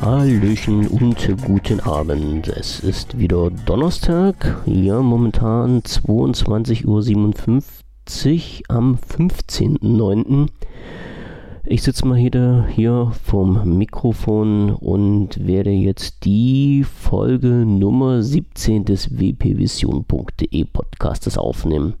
Hallöchen und guten Abend. Es ist wieder Donnerstag, ja momentan 22.57 Uhr am 15.09. Ich sitze mal hier, hier vom Mikrofon und werde jetzt die Folge Nummer 17 des wpvision.de Podcastes aufnehmen.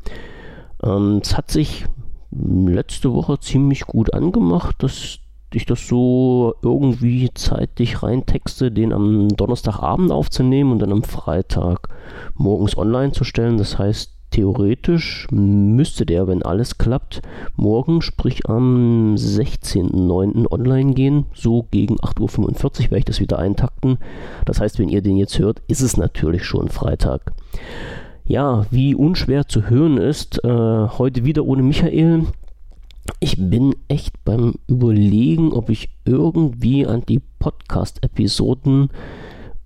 Ähm, es hat sich letzte Woche ziemlich gut angemacht, dass ich das so irgendwie zeitlich reintexte, den am Donnerstagabend aufzunehmen und dann am Freitag morgens online zu stellen. Das heißt, theoretisch müsste der, wenn alles klappt, morgen, sprich am 16.09. online gehen. So gegen 8.45 Uhr werde ich das wieder eintakten. Das heißt, wenn ihr den jetzt hört, ist es natürlich schon Freitag. Ja, wie unschwer zu hören ist, äh, heute wieder ohne Michael. Ich bin echt beim Überlegen, ob ich irgendwie an die Podcast-Episoden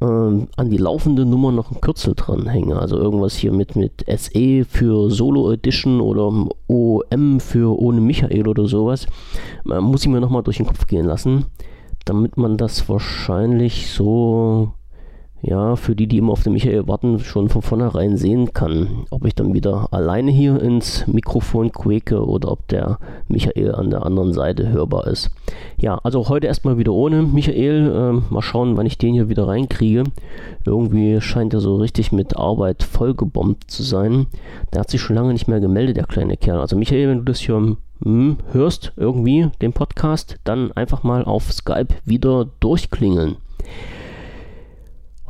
äh, an die laufende Nummer noch ein Kürzel dranhänge. Also irgendwas hier mit, mit SE für Solo Edition oder OM für ohne Michael oder sowas. Äh, muss ich mir nochmal durch den Kopf gehen lassen, damit man das wahrscheinlich so ja, für die, die immer auf den Michael warten, schon von vornherein sehen kann, ob ich dann wieder alleine hier ins Mikrofon quäke oder ob der Michael an der anderen Seite hörbar ist. Ja, also heute erstmal wieder ohne Michael. Ähm, mal schauen, wann ich den hier wieder reinkriege. Irgendwie scheint er so richtig mit Arbeit vollgebombt zu sein. Der hat sich schon lange nicht mehr gemeldet, der kleine Kerl. Also Michael, wenn du das hier hm, hörst, irgendwie den Podcast, dann einfach mal auf Skype wieder durchklingeln.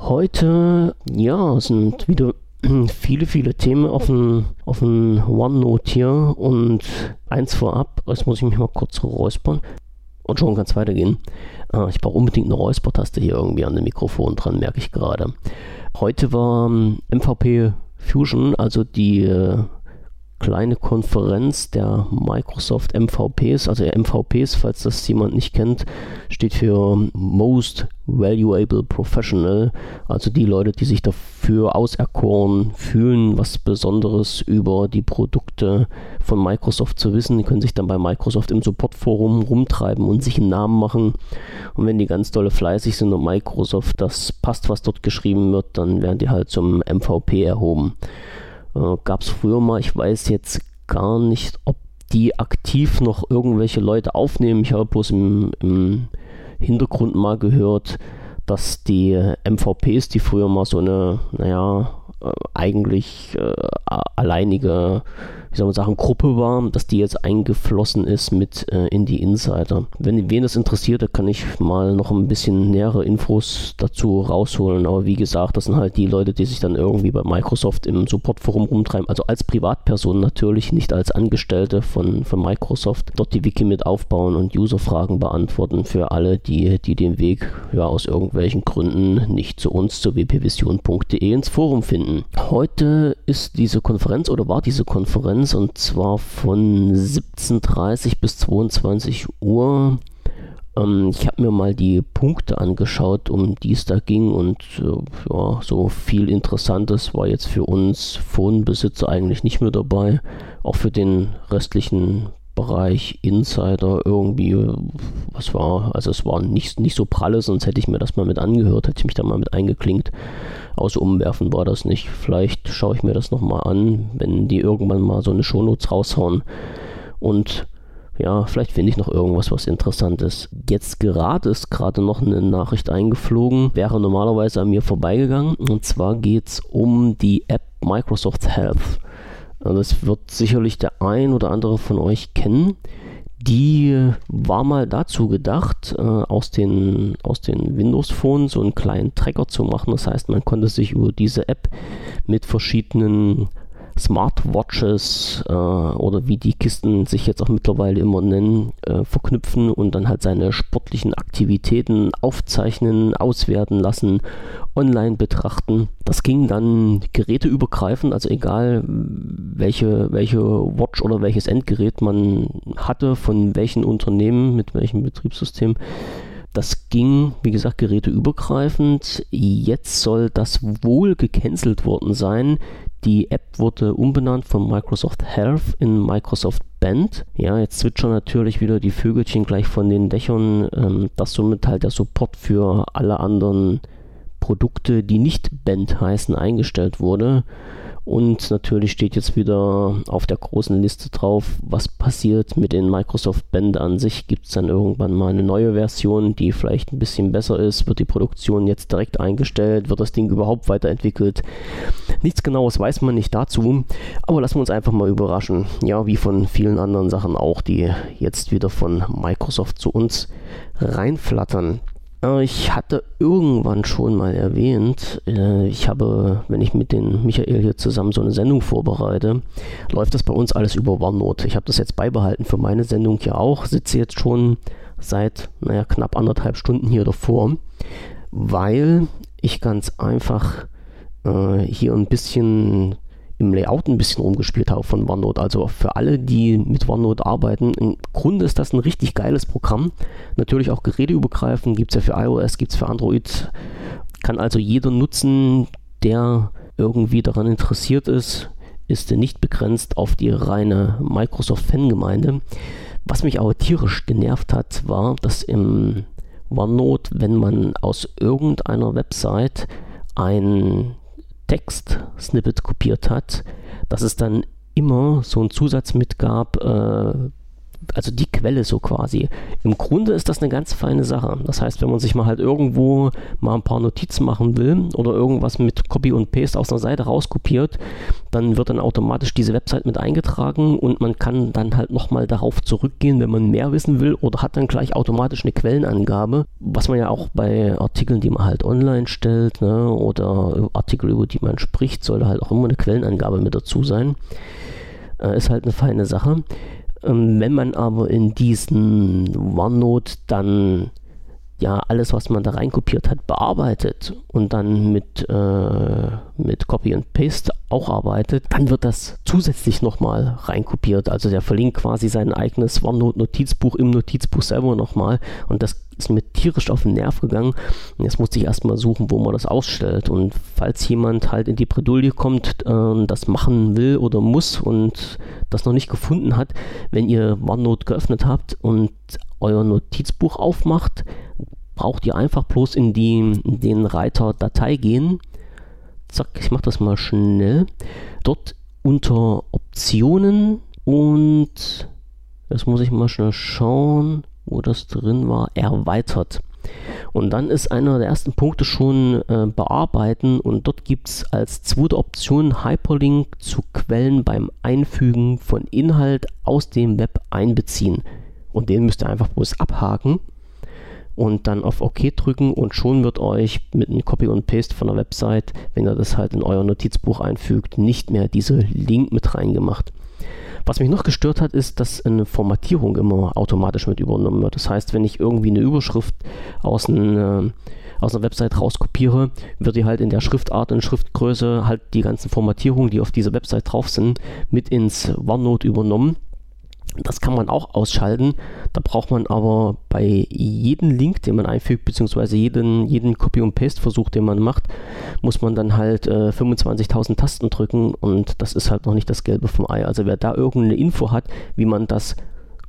Heute, ja, sind wieder viele, viele Themen auf dem, auf dem OneNote hier und eins vorab, jetzt muss ich mich mal kurz räuspern und schon kann es weitergehen. Ah, ich brauche unbedingt eine Räuspertaste hier irgendwie an dem Mikrofon dran, merke ich gerade. Heute war MVP ähm, Fusion, also die äh, kleine Konferenz der Microsoft MVPs. Also MVPs, falls das jemand nicht kennt, steht für Most Valuable Professional. Also die Leute, die sich dafür auserkoren fühlen, was Besonderes über die Produkte von Microsoft zu wissen. Die können sich dann bei Microsoft im Supportforum rumtreiben und sich einen Namen machen. Und wenn die ganz dolle fleißig sind und Microsoft das passt, was dort geschrieben wird, dann werden die halt zum MVP erhoben. Äh, Gab es früher mal, ich weiß jetzt gar nicht, ob die aktiv noch irgendwelche Leute aufnehmen. Ich habe bloß im, im Hintergrund mal gehört, dass die MVPs, die früher mal so eine, naja, äh, eigentlich äh, alleinige wie soll man sagen, Gruppe war, dass die jetzt eingeflossen ist mit äh, in die Insider. Wenn wen das interessiert, da kann ich mal noch ein bisschen nähere Infos dazu rausholen. Aber wie gesagt, das sind halt die Leute, die sich dann irgendwie bei Microsoft im Supportforum rumtreiben. Also als Privatperson natürlich, nicht als Angestellte von, von Microsoft. Dort die Wiki mit aufbauen und Userfragen beantworten für alle, die, die den Weg ja, aus irgendwelchen Gründen nicht zu uns, zu wpvision.de ins Forum finden. Heute ist diese Konferenz oder war diese Konferenz Konferenz und zwar von 17.30 bis 22 Uhr. Ähm, ich habe mir mal die Punkte angeschaut, um die es da ging und äh, ja, so viel Interessantes war jetzt für uns Phonebesitzer eigentlich nicht mehr dabei. Auch für den restlichen Bereich Insider irgendwie, was war, also es war nicht, nicht so pralle, sonst hätte ich mir das mal mit angehört, hätte ich mich da mal mit eingeklinkt. Aus Umwerfen war das nicht. Vielleicht schaue ich mir das nochmal an, wenn die irgendwann mal so eine Shownotes raushauen. Und ja, vielleicht finde ich noch irgendwas, was interessant ist. Jetzt gerade ist gerade noch eine Nachricht eingeflogen, wäre normalerweise an mir vorbeigegangen. Und zwar geht es um die App Microsoft Health. Also das wird sicherlich der ein oder andere von euch kennen. Die war mal dazu gedacht, äh, aus den, aus den Windows Phones so einen kleinen Tracker zu machen. Das heißt, man konnte sich über diese App mit verschiedenen Smartwatches äh, oder wie die Kisten sich jetzt auch mittlerweile immer nennen, äh, verknüpfen und dann halt seine sportlichen Aktivitäten aufzeichnen, auswerten lassen, online betrachten. Das ging dann geräteübergreifend, also egal welche, welche Watch oder welches Endgerät man hatte, von welchen Unternehmen, mit welchem Betriebssystem. Das ging, wie gesagt, geräteübergreifend. Jetzt soll das wohl gecancelt worden sein Die App wurde umbenannt von Microsoft Health in Microsoft Band. Ja, jetzt zwitschern natürlich wieder die Vögelchen gleich von den Dächern, ähm, dass somit halt der Support für alle anderen Produkte, die nicht Band heißen, eingestellt wurde. Und natürlich steht jetzt wieder auf der großen Liste drauf, was passiert mit den Microsoft Band an sich. Gibt es dann irgendwann mal eine neue Version, die vielleicht ein bisschen besser ist? Wird die Produktion jetzt direkt eingestellt? Wird das Ding überhaupt weiterentwickelt? Nichts genaues weiß man nicht dazu, aber lassen wir uns einfach mal überraschen. Ja, wie von vielen anderen Sachen auch, die jetzt wieder von Microsoft zu uns reinflattern. Äh, ich hatte irgendwann schon mal erwähnt, äh, ich habe, wenn ich mit den Michael hier zusammen so eine Sendung vorbereite, läuft das bei uns alles über OneNote. Ich habe das jetzt beibehalten für meine Sendung hier auch, sitze jetzt schon seit, naja, knapp anderthalb Stunden hier davor, weil ich ganz einfach äh, hier ein bisschen im Layout ein bisschen rumgespielt habe von OneNote. Also für alle, die mit OneNote arbeiten, im Grunde ist das ein richtig geiles Programm. Natürlich auch geräteübergreifend, gibt es ja für iOS, gibt es für Android. Kann also jeder nutzen, der irgendwie daran interessiert ist, ist nicht begrenzt auf die reine Microsoft-Fangemeinde. Was mich aber tierisch genervt hat, war, dass im OneNote, wenn man aus irgendeiner Website ein Text-Snippet kopiert hat, dass es dann immer so einen Zusatz mitgab, äh, also die Quelle so quasi. Im Grunde ist das eine ganz feine Sache. Das heißt, wenn man sich mal halt irgendwo mal ein paar Notizen machen will oder irgendwas mit Copy und Paste aus einer Seite rauskopiert, dann wird dann automatisch diese Website mit eingetragen und man kann dann halt nochmal darauf zurückgehen, wenn man mehr wissen will oder hat dann gleich automatisch eine Quellenangabe, was man ja auch bei Artikeln, die man halt online stellt ne, oder Artikel, über die man spricht, sollte halt auch immer eine Quellenangabe mit dazu sein. Äh, ist halt eine feine Sache. Ähm, wenn man aber in diesen OneNote dann ja alles, was man da reinkopiert hat, bearbeitet und dann mit, äh, mit Copy and Paste auch arbeitet, dann wird das zusätzlich nochmal reinkopiert. Also der verlinkt quasi sein eigenes OneNote-Notizbuch im Notizbuch selber nochmal und das ist mir tierisch auf den Nerv gegangen. Und jetzt musste ich erstmal suchen, wo man das ausstellt. Und falls jemand halt in die Bredouille kommt, äh, das machen will oder muss und das noch nicht gefunden hat, wenn ihr OneNote geöffnet habt und euer Notizbuch aufmacht, braucht ihr einfach bloß in, die, in den Reiter Datei gehen. Zack, ich mache das mal schnell. Dort unter Optionen und jetzt muss ich mal schnell schauen, wo das drin war, erweitert. Und dann ist einer der ersten Punkte schon äh, bearbeiten und dort gibt es als zweite Option Hyperlink zu Quellen beim Einfügen von Inhalt aus dem Web einbeziehen. Und den müsst ihr einfach bloß abhaken und dann auf OK drücken und schon wird euch mit einem Copy und Paste von der Website, wenn ihr das halt in euer Notizbuch einfügt, nicht mehr diese Link mit reingemacht. Was mich noch gestört hat, ist, dass eine Formatierung immer automatisch mit übernommen wird. Das heißt, wenn ich irgendwie eine Überschrift aus, ein, äh, aus einer Website rauskopiere, wird die halt in der Schriftart und Schriftgröße halt die ganzen Formatierungen, die auf dieser Website drauf sind, mit ins OneNote übernommen. Das kann man auch ausschalten. Da braucht man aber bei jedem Link, den man einfügt, beziehungsweise jeden, jeden Copy- und Paste-Versuch, den man macht, muss man dann halt äh, 25.000 Tasten drücken und das ist halt noch nicht das Gelbe vom Ei. Also wer da irgendeine Info hat, wie man das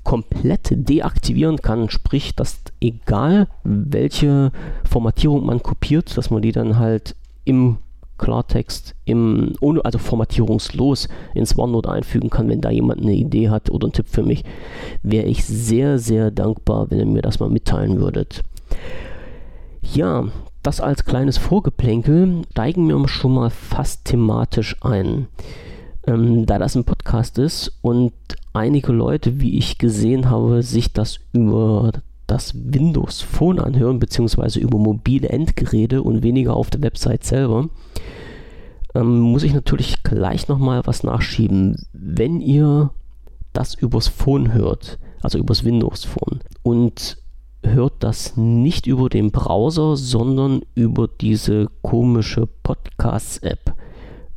komplett deaktivieren kann, sprich, dass egal welche Formatierung man kopiert, dass man die dann halt im Klartext im, also formatierungslos ins OneNote einfügen kann, wenn da jemand eine Idee hat oder einen Tipp für mich, wäre ich sehr, sehr dankbar, wenn ihr mir das mal mitteilen würdet. Ja, das als kleines Vorgeplänkel steigen wir schon mal fast thematisch ein. Ähm, da das ein Podcast ist und einige Leute, wie ich gesehen habe, sich das über das Windows Phone anhören, beziehungsweise über mobile Endgeräte und weniger auf der Website selber, ähm, muss ich natürlich gleich nochmal was nachschieben. Wenn ihr das übers Phone hört, also übers Windows Phone, und hört das nicht über den Browser, sondern über diese komische Podcast-App,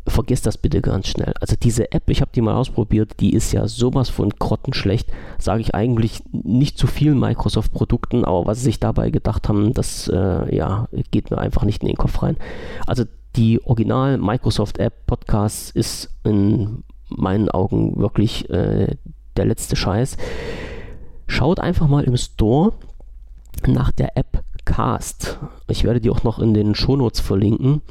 vergesst das bitte ganz schnell. Also diese App, ich habe die mal ausprobiert, die ist ja sowas von grottenschlecht. Sage ich eigentlich nicht zu vielen Microsoft-Produkten, aber was sie sich dabei gedacht haben, das äh, ja, geht mir einfach nicht in den Kopf rein. Also die Original Microsoft App Podcasts ist in meinen Augen wirklich äh, der letzte Scheiß. Schaut einfach mal im Store nach der App Cast. Ich werde die auch noch in den Shownotes verlinken.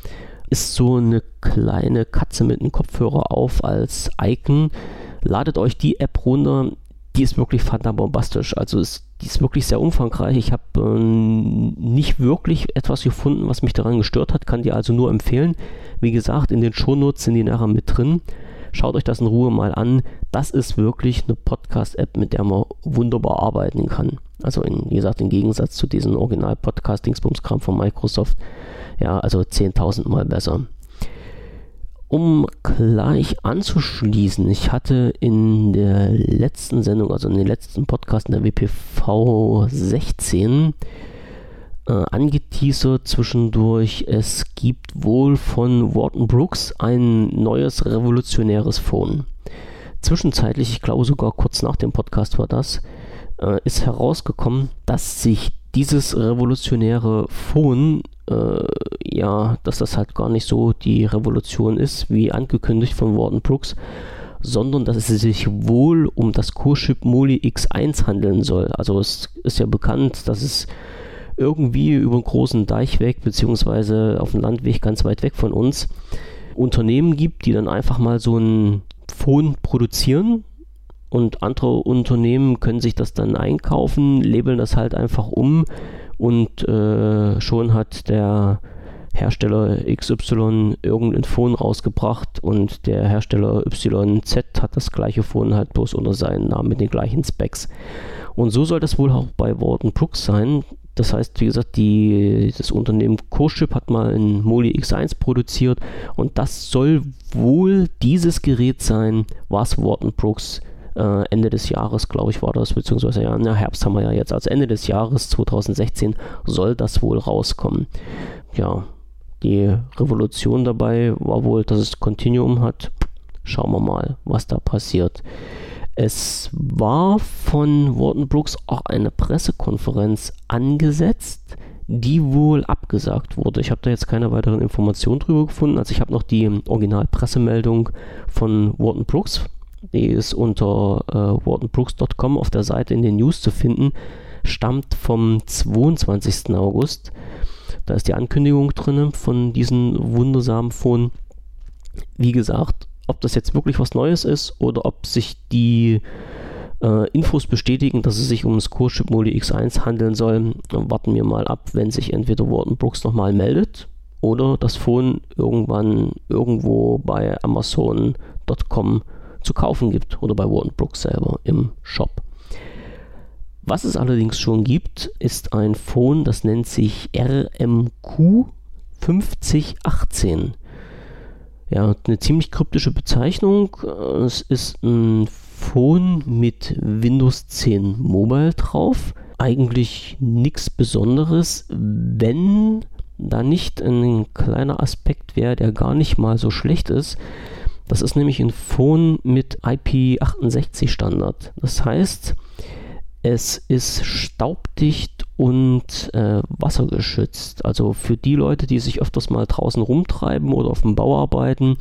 Ist so eine kleine Katze mit einem Kopfhörer auf als Icon. Ladet euch die App runter. Die ist wirklich bombastisch. Also ist, die ist wirklich sehr umfangreich. Ich habe äh, nicht wirklich etwas gefunden, was mich daran gestört hat. Kann die also nur empfehlen. Wie gesagt, in den Shownotes sind die nachher mit drin. Schaut euch das in Ruhe mal an. Das ist wirklich eine Podcast-App, mit der man wunderbar arbeiten kann. Also in, wie gesagt, im Gegensatz zu diesen Original-Podcasting-Bumskram von Microsoft. Ja, also 10.000 Mal besser. Um gleich anzuschließen, ich hatte in der letzten Sendung, also in den letzten Podcast in der WPV 16, äh, angeteasert zwischendurch, es gibt wohl von Wharton Brooks ein neues revolutionäres Phone. Zwischenzeitlich, ich glaube sogar kurz nach dem Podcast war das, äh, ist herausgekommen, dass sich dieses revolutionäre Phone, äh, ja, dass das halt gar nicht so die Revolution ist, wie angekündigt von Warden Brooks, sondern dass es sich wohl um das Core-Chip Moli X1 handeln soll. Also es ist ja bekannt, dass es irgendwie über einen großen Deichweg beziehungsweise auf dem Landweg ganz weit weg von uns Unternehmen gibt, die dann einfach mal so ein Phone produzieren und andere Unternehmen können sich das dann einkaufen, labeln das halt einfach um und äh, schon hat der Hersteller XY irgendein Phone rausgebracht und der Hersteller YZ hat das gleiche Phone halt bloß unter seinem Namen mit den gleichen Specs. Und so soll das wohl auch bei Warden Brooks sein. Das heißt, wie gesagt, die, das Unternehmen CoShip hat mal ein Moli X1 produziert und das soll wohl dieses Gerät sein, was Warden Brooks äh, Ende des Jahres, glaube ich, war das, beziehungsweise ja, na, Herbst haben wir ja jetzt, also Ende des Jahres 2016 soll das wohl rauskommen. Ja, die Revolution dabei war wohl, dass es Continuum hat. Schauen wir mal, was da passiert. Es war von Warden Brooks auch eine Pressekonferenz angesetzt, die wohl abgesagt wurde. Ich habe da jetzt keine weiteren Informationen drüber gefunden. Also ich habe noch die Originalpressemeldung von Warden Brooks. Die ist unter äh, wardenbrooks.com auf der Seite in den News zu finden. Stammt vom 22. August. Da ist die Ankündigung drin von diesem wundersamen Phone. Wie gesagt, ob das jetzt wirklich was Neues ist oder ob sich die äh, Infos bestätigen, dass es sich um das Core-Chip Moli X1 handeln soll, warten wir mal ab, wenn sich entweder Warden Brooks nochmal meldet oder das Phone irgendwann irgendwo bei Amazon.com zu kaufen gibt oder bei Warden Brooks selber im Shop. Was es allerdings schon gibt, ist ein Phone, das nennt sich RMQ 5018. Ja, eine ziemlich kryptische Bezeichnung. Es ist ein Phone mit Windows 10 Mobile drauf. Eigentlich nichts Besonderes, wenn da nicht ein kleiner Aspekt wäre, der gar nicht mal so schlecht ist. Das ist nämlich ein Phone mit IP68 Standard. Das heißt, es ist staubdicht und äh, wassergeschützt. Also für die Leute, die sich öfters mal draußen rumtreiben oder auf dem Bau arbeiten,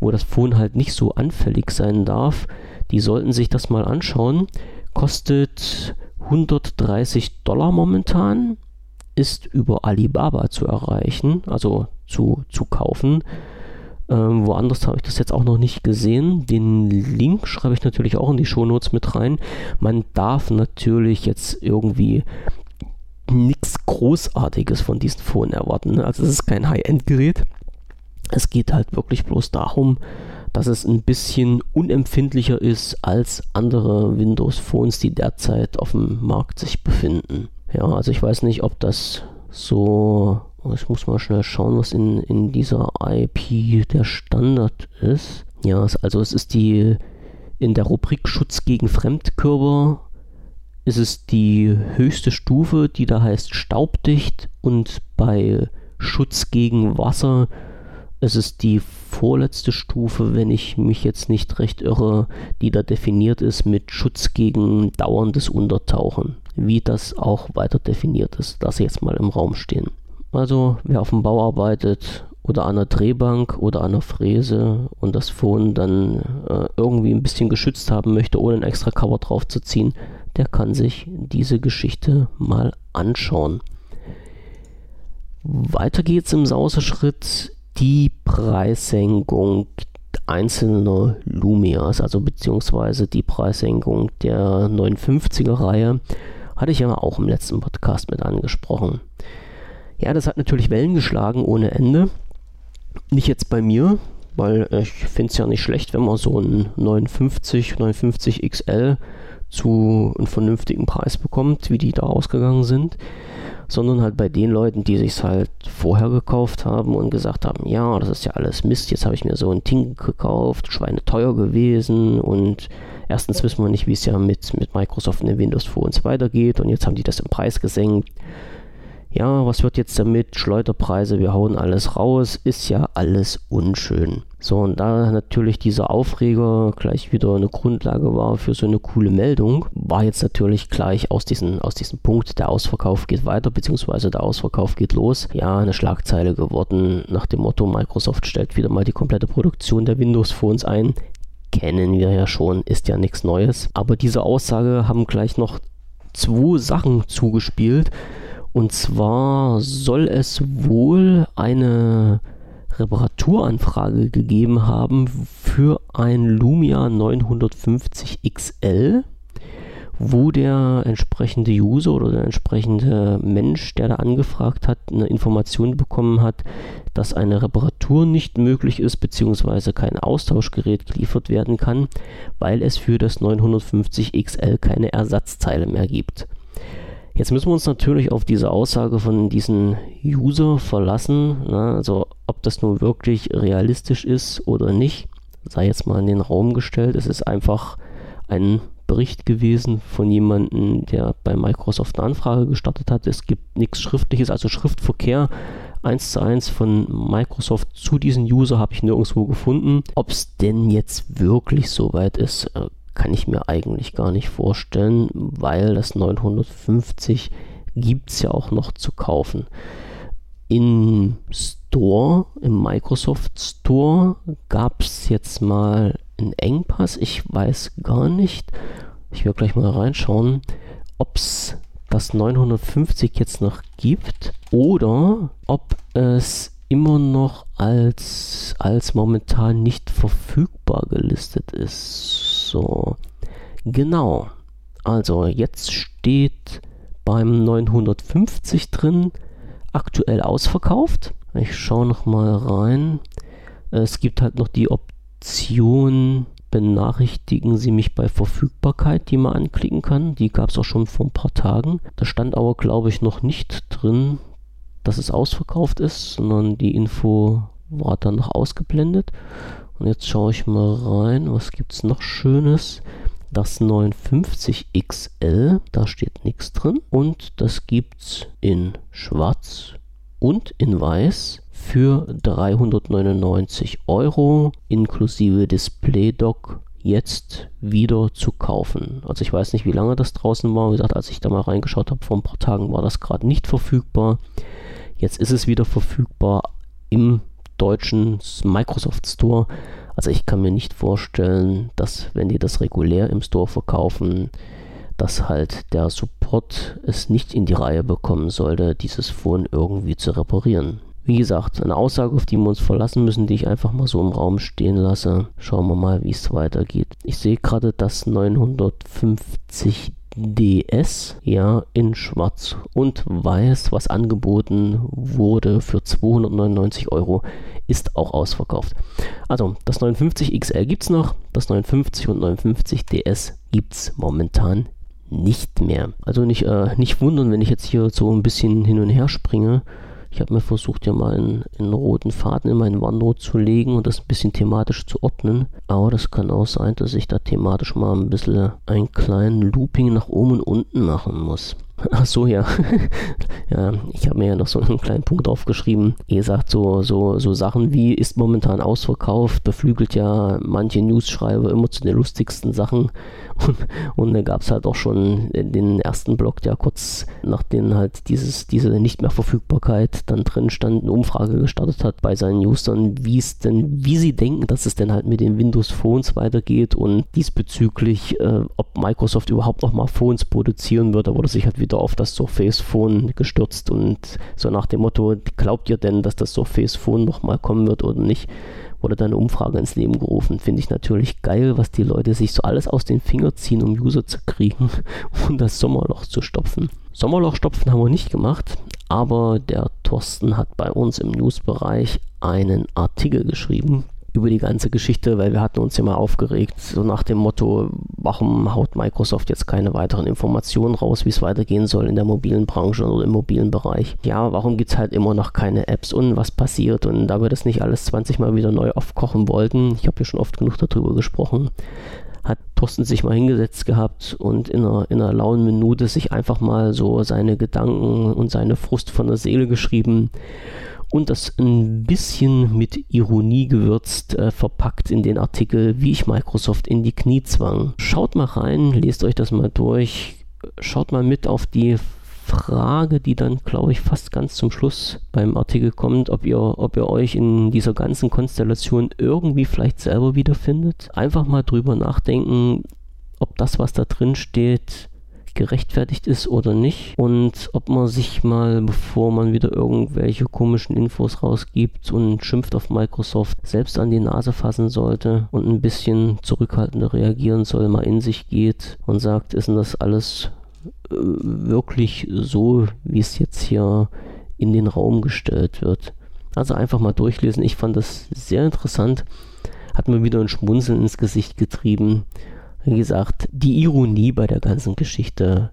wo das Phone halt nicht so anfällig sein darf, die sollten sich das mal anschauen. Kostet 130 Dollar momentan, ist über Alibaba zu erreichen, also zu, zu kaufen. Ähm, woanders habe ich das jetzt auch noch nicht gesehen. Den Link schreibe ich natürlich auch in die Shownotes mit rein. Man darf natürlich jetzt irgendwie nichts Großartiges von diesen Phone erwarten. Ne? Also es ist kein High-End-Gerät. Es geht halt wirklich bloß darum, dass es ein bisschen unempfindlicher ist als andere Windows-Phones, die derzeit auf dem Markt sich befinden. Ja, also ich weiß nicht, ob das so ich muss mal schnell schauen, was in, in dieser IP der Standard ist. Ja, also es ist die in der Rubrik Schutz gegen Fremdkörper ist es die höchste Stufe, die da heißt staubdicht und bei Schutz gegen Wasser ist es die vorletzte Stufe, wenn ich mich jetzt nicht recht irre, die da definiert ist mit Schutz gegen dauerndes Untertauchen. Wie das auch weiter definiert ist, ich jetzt mal im Raum stehen. Also wer auf dem Bau arbeitet oder an einer Drehbank oder an einer Fräse und das Phone dann äh, irgendwie ein bisschen geschützt haben möchte, ohne ein extra Cover drauf zu ziehen, der kann sich diese Geschichte mal anschauen. Weiter geht's im Sauserschritt die Preissenkung einzelner Lumias, also beziehungsweise die Preissenkung der 59er Reihe, hatte ich ja auch im letzten Podcast mit angesprochen. Ja, das hat natürlich Wellen geschlagen ohne Ende. Nicht jetzt bei mir, weil ich finde es ja nicht schlecht, wenn man so einen 59, 59 XL zu einem vernünftigen Preis bekommt, wie die da ausgegangen sind, sondern halt bei den Leuten, die sich halt vorher gekauft haben und gesagt haben, ja, das ist ja alles Mist, jetzt habe ich mir so ein Ding gekauft, schweineteuer gewesen und erstens wissen wir nicht, wie es ja mit, mit Microsoft und den Windows Phones weitergeht und jetzt haben die das im Preis gesenkt ja, was wird jetzt damit? Schleuderpreise, wir hauen alles raus, ist ja alles unschön. So, und da natürlich dieser Aufreger gleich wieder eine Grundlage war für so eine coole Meldung, war jetzt natürlich gleich aus, diesen, aus diesem Punkt, der Ausverkauf geht weiter, beziehungsweise der Ausverkauf geht los, ja, eine Schlagzeile geworden nach dem Motto, Microsoft stellt wieder mal die komplette Produktion der Windows Phones ein. Kennen wir ja schon, ist ja nichts Neues. Aber diese Aussage haben gleich noch zwei Sachen zugespielt und zwar soll es wohl eine Reparaturanfrage gegeben haben für ein Lumia 950 XL, wo der entsprechende User oder der entsprechende Mensch, der da angefragt hat, eine Information bekommen hat, dass eine Reparatur nicht möglich ist, beziehungsweise kein Austauschgerät geliefert werden kann, weil es für das 950 XL keine Ersatzteile mehr gibt. Jetzt müssen wir uns natürlich auf diese Aussage von diesem User verlassen. Ne? Also ob das nun wirklich realistisch ist oder nicht, sei jetzt mal in den Raum gestellt. Es ist einfach ein Bericht gewesen von jemandem, der bei Microsoft eine Anfrage gestartet hat. Es gibt nichts Schriftliches, also Schriftverkehr eins zu eins von Microsoft zu diesem User habe ich nirgendwo gefunden. Ob es denn jetzt wirklich so weit ist, äh, kann ich mir eigentlich gar nicht vorstellen, weil das 950 gibt es ja auch noch zu kaufen. Im Store, im Microsoft Store, gab es jetzt mal einen Engpass. Ich weiß gar nicht, ich werde gleich mal reinschauen, ob es das 950 jetzt noch gibt oder ob es immer noch als, als momentan nicht verfügbar gelistet ist. So, genau. Also jetzt steht beim 950 drin, aktuell ausverkauft. Ich schaue noch mal rein. Es gibt halt noch die Option, benachrichtigen Sie mich bei Verfügbarkeit, die man anklicken kann. Die gab es auch schon vor ein paar Tagen. Da stand aber, glaube ich, noch nicht drin, dass es ausverkauft ist, sondern die Info war dann noch ausgeblendet. Und jetzt schaue ich mal rein, was gibt es noch Schönes. Das 950 XL, da steht nichts drin. Und das gibt es in schwarz und in weiß für 399 Euro inklusive Display-Dock jetzt wieder zu kaufen. Also ich weiß nicht, wie lange das draußen war. Wie gesagt, als ich da mal reingeschaut habe, vor ein paar Tagen war das gerade nicht verfügbar. Jetzt ist es wieder verfügbar im deutschen Microsoft Store. Also ich kann mir nicht vorstellen, dass wenn die das regulär im Store verkaufen, dass halt der Support es nicht in die Reihe bekommen sollte, dieses Phone irgendwie zu reparieren. Wie gesagt, eine Aussage, auf die wir uns verlassen müssen, die ich einfach mal so im Raum stehen lasse. Schauen wir mal, wie es weitergeht. Ich sehe gerade, dass 950 DS, ja, in schwarz und weiß, was angeboten wurde für 299 Euro, ist auch ausverkauft. Also, das 59 XL gibt es noch, das 59 und 59 DS gibt es momentan nicht mehr. Also nicht, äh, nicht wundern, wenn ich jetzt hier so ein bisschen hin und her springe. Ich habe mir versucht, ja mal einen, einen, roten Faden in meinen OneNote zu legen und das ein bisschen thematisch zu ordnen. Aber das kann auch sein, dass ich da thematisch mal ein bisschen einen kleinen Looping nach oben und unten machen muss. Ach so, ja. ja, ich habe mir ja noch so einen kleinen Punkt draufgeschrieben. Ihr sagt so, so, so Sachen wie ist momentan ausverkauft, beflügelt ja manche News-Schreiber immer zu den lustigsten Sachen. Und, und da gab es halt auch schon den ersten Blog, der kurz nachdem halt dieses, diese nicht mehr Verfügbarkeit dann drin stand, eine Umfrage gestartet hat bei seinen Usern, wie es denn, wie sie denken, dass es denn halt mit den Windows Phones weitergeht und diesbezüglich, äh, ob Microsoft überhaupt noch mal Phones produzieren wird. Da wurde sich halt wieder auf das Surface Phone gestürzt und so nach dem Motto, glaubt ihr denn, dass das Surface Phone noch mal kommen wird oder nicht? wurde dann eine Umfrage ins Leben gerufen. Finde ich natürlich geil, was die Leute sich so alles aus den Fingern ziehen, um User zu kriegen und das Sommerloch zu stopfen. Sommerloch stopfen haben wir nicht gemacht, aber der Thorsten hat bei uns im Newsbereich einen Artikel geschrieben, über die ganze Geschichte, weil wir hatten uns ja mal aufgeregt, so nach dem Motto, warum haut Microsoft jetzt keine weiteren Informationen raus, wie es weitergehen soll in der mobilen Branche oder im mobilen Bereich. Ja, warum gibt es halt immer noch keine Apps und was passiert? Und da wir das nicht alles 20 Mal wieder neu aufkochen wollten, ich habe ja schon oft genug darüber gesprochen, hat Thorsten sich mal hingesetzt gehabt und in einer, in einer lauen Minute sich einfach mal so seine Gedanken und seine Frust von der Seele geschrieben und das ein bisschen mit Ironie gewürzt äh, verpackt in den Artikel, wie ich Microsoft in die Knie zwang. Schaut mal rein, lest euch das mal durch, schaut mal mit auf die Frage, die dann, glaube ich, fast ganz zum Schluss beim Artikel kommt, ob ihr, ob ihr euch in dieser ganzen Konstellation irgendwie vielleicht selber wiederfindet. Einfach mal drüber nachdenken, ob das, was da drin steht, gerechtfertigt ist oder nicht und ob man sich mal, bevor man wieder irgendwelche komischen Infos rausgibt und schimpft auf Microsoft, selbst an die Nase fassen sollte und ein bisschen zurückhaltender reagieren soll, mal in sich geht und sagt, ist denn das alles äh, wirklich so, wie es jetzt hier in den Raum gestellt wird. Also einfach mal durchlesen. Ich fand das sehr interessant. Hat mir wieder ein Schmunzeln ins Gesicht getrieben. Wie gesagt, die Ironie bei der ganzen Geschichte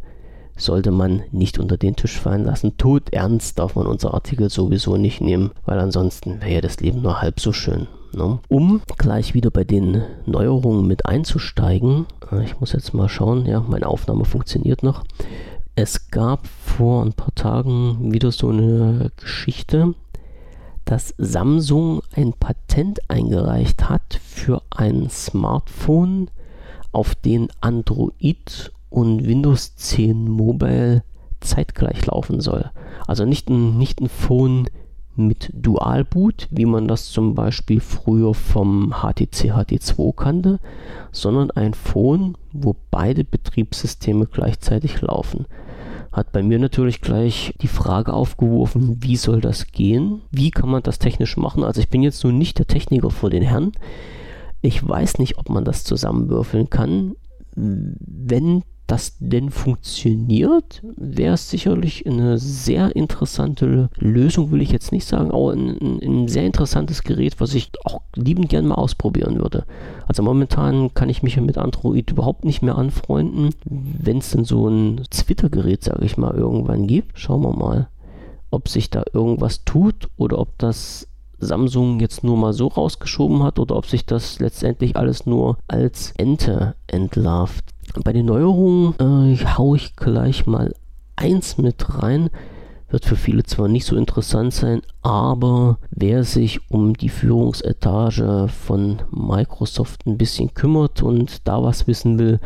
sollte man nicht unter den Tisch fallen lassen. Tot ernst darf man unser Artikel sowieso nicht nehmen, weil ansonsten wäre ja das Leben nur halb so schön. Ne? Um gleich wieder bei den Neuerungen mit einzusteigen, äh, ich muss jetzt mal schauen, ja, meine Aufnahme funktioniert noch. Es gab vor ein paar Tagen wieder so eine Geschichte, dass Samsung ein Patent eingereicht hat für ein Smartphone, auf den Android und Windows 10 Mobile zeitgleich laufen soll. Also nicht ein, nicht ein Phone mit Dualboot, wie man das zum Beispiel früher vom HTC HD2 kannte, sondern ein Phone, wo beide Betriebssysteme gleichzeitig laufen. Hat bei mir natürlich gleich die Frage aufgeworfen, wie soll das gehen? Wie kann man das technisch machen? Also ich bin jetzt nun nicht der Techniker vor den Herren. Ich weiß nicht, ob man das zusammenwürfeln kann. Wenn das denn funktioniert, wäre es sicherlich eine sehr interessante Lösung, will ich jetzt nicht sagen, aber ein, ein, sehr interessantes Gerät, was ich auch liebend gern mal ausprobieren würde. Also momentan kann ich mich mit Android überhaupt nicht mehr anfreunden. Wenn es denn so ein Twitter-Gerät, sage ich mal, irgendwann gibt, schauen wir mal, ob sich da irgendwas tut oder ob das Samsung jetzt nur mal so rausgeschoben hat oder ob sich das letztendlich alles nur als Ente entlarvt. Bei den Neuerungen äh, haue ich gleich mal eins mit rein. Wird für viele zwar nicht so interessant sein, aber wer sich um die Führungsetage von Microsoft ein bisschen kümmert und da was wissen will,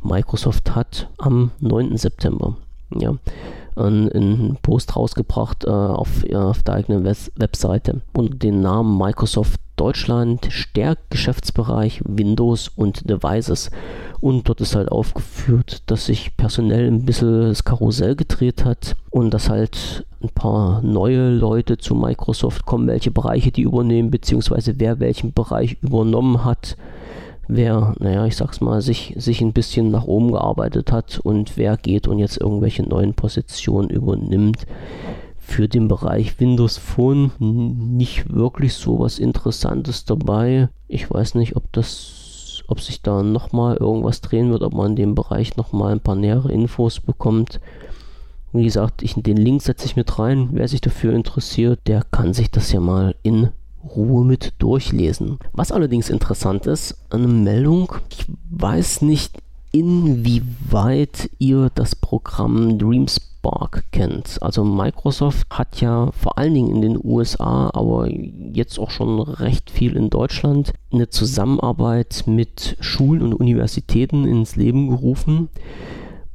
Microsoft hat am 9. September ja, einen Post rausgebracht äh, auf, ja, auf der eigenen Web Webseite unter dem Namen Microsoft Deutschland stärkt Geschäftsbereich Windows und Devices. Und dort ist halt aufgeführt, dass sich personell ein bisschen das Karussell gedreht hat und dass halt ein paar neue Leute zu Microsoft kommen, welche Bereiche die übernehmen, beziehungsweise wer welchen Bereich übernommen hat wer, naja, ich sag's mal, sich, sich ein bisschen nach oben gearbeitet hat und wer geht und jetzt irgendwelche neuen Positionen übernimmt. Für den Bereich Windows Phone nicht wirklich so was Interessantes dabei. Ich weiß nicht, ob das, ob sich da nochmal irgendwas drehen wird, ob man in dem Bereich nochmal ein paar nähere Infos bekommt. Wie gesagt, ich, den Link setze ich mit rein. Wer sich dafür interessiert, der kann sich das ja mal in Ruhe mit durchlesen. Was allerdings interessant ist, eine Meldung, ich weiß nicht inwieweit ihr das Programm DreamSpark kennt. Also Microsoft hat ja vor allen Dingen in den USA, aber jetzt auch schon recht viel in Deutschland, eine Zusammenarbeit mit Schulen und Universitäten ins Leben gerufen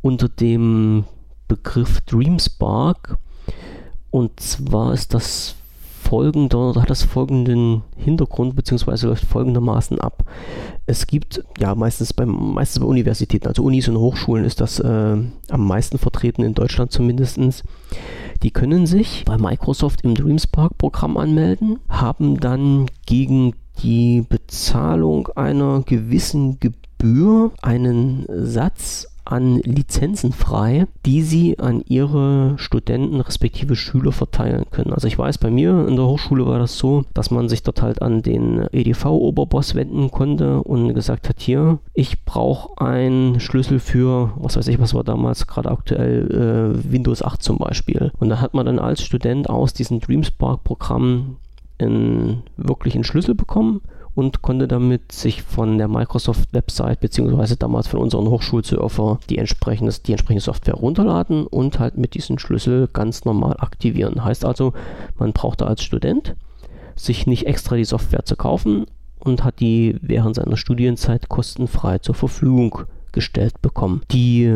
unter dem Begriff DreamSpark. Und zwar ist das folgender, hat das folgenden Hintergrund, beziehungsweise läuft folgendermaßen ab. Es gibt, ja, meistens, beim, meistens bei Universitäten, also Unis und Hochschulen ist das äh, am meisten vertreten, in Deutschland zumindest. Die können sich bei Microsoft im DreamSpark-Programm anmelden, haben dann gegen die Bezahlung einer gewissen Gebühr einen Satz an Lizenzen frei, die sie an ihre Studenten respektive Schüler verteilen können. Also ich weiß, bei mir in der Hochschule war das so, dass man sich dort halt an den EDV-Oberboss wenden konnte und gesagt hat, hier, ich brauche einen Schlüssel für, was weiß ich, was war damals gerade aktuell, äh, Windows 8 zum Beispiel. Und da hat man dann als Student aus diesem DreamSpark-Programm einen wirklichen Schlüssel bekommen und konnte damit sich von der Microsoft-Website beziehungsweise damals von unserem Hochschulsurfer die entsprechende, die entsprechende Software runterladen und halt mit diesem Schlüssel ganz normal aktivieren. Heißt also, man brauchte als Student sich nicht extra die Software zu kaufen und hat die während seiner Studienzeit kostenfrei zur Verfügung gestellt bekommen. Die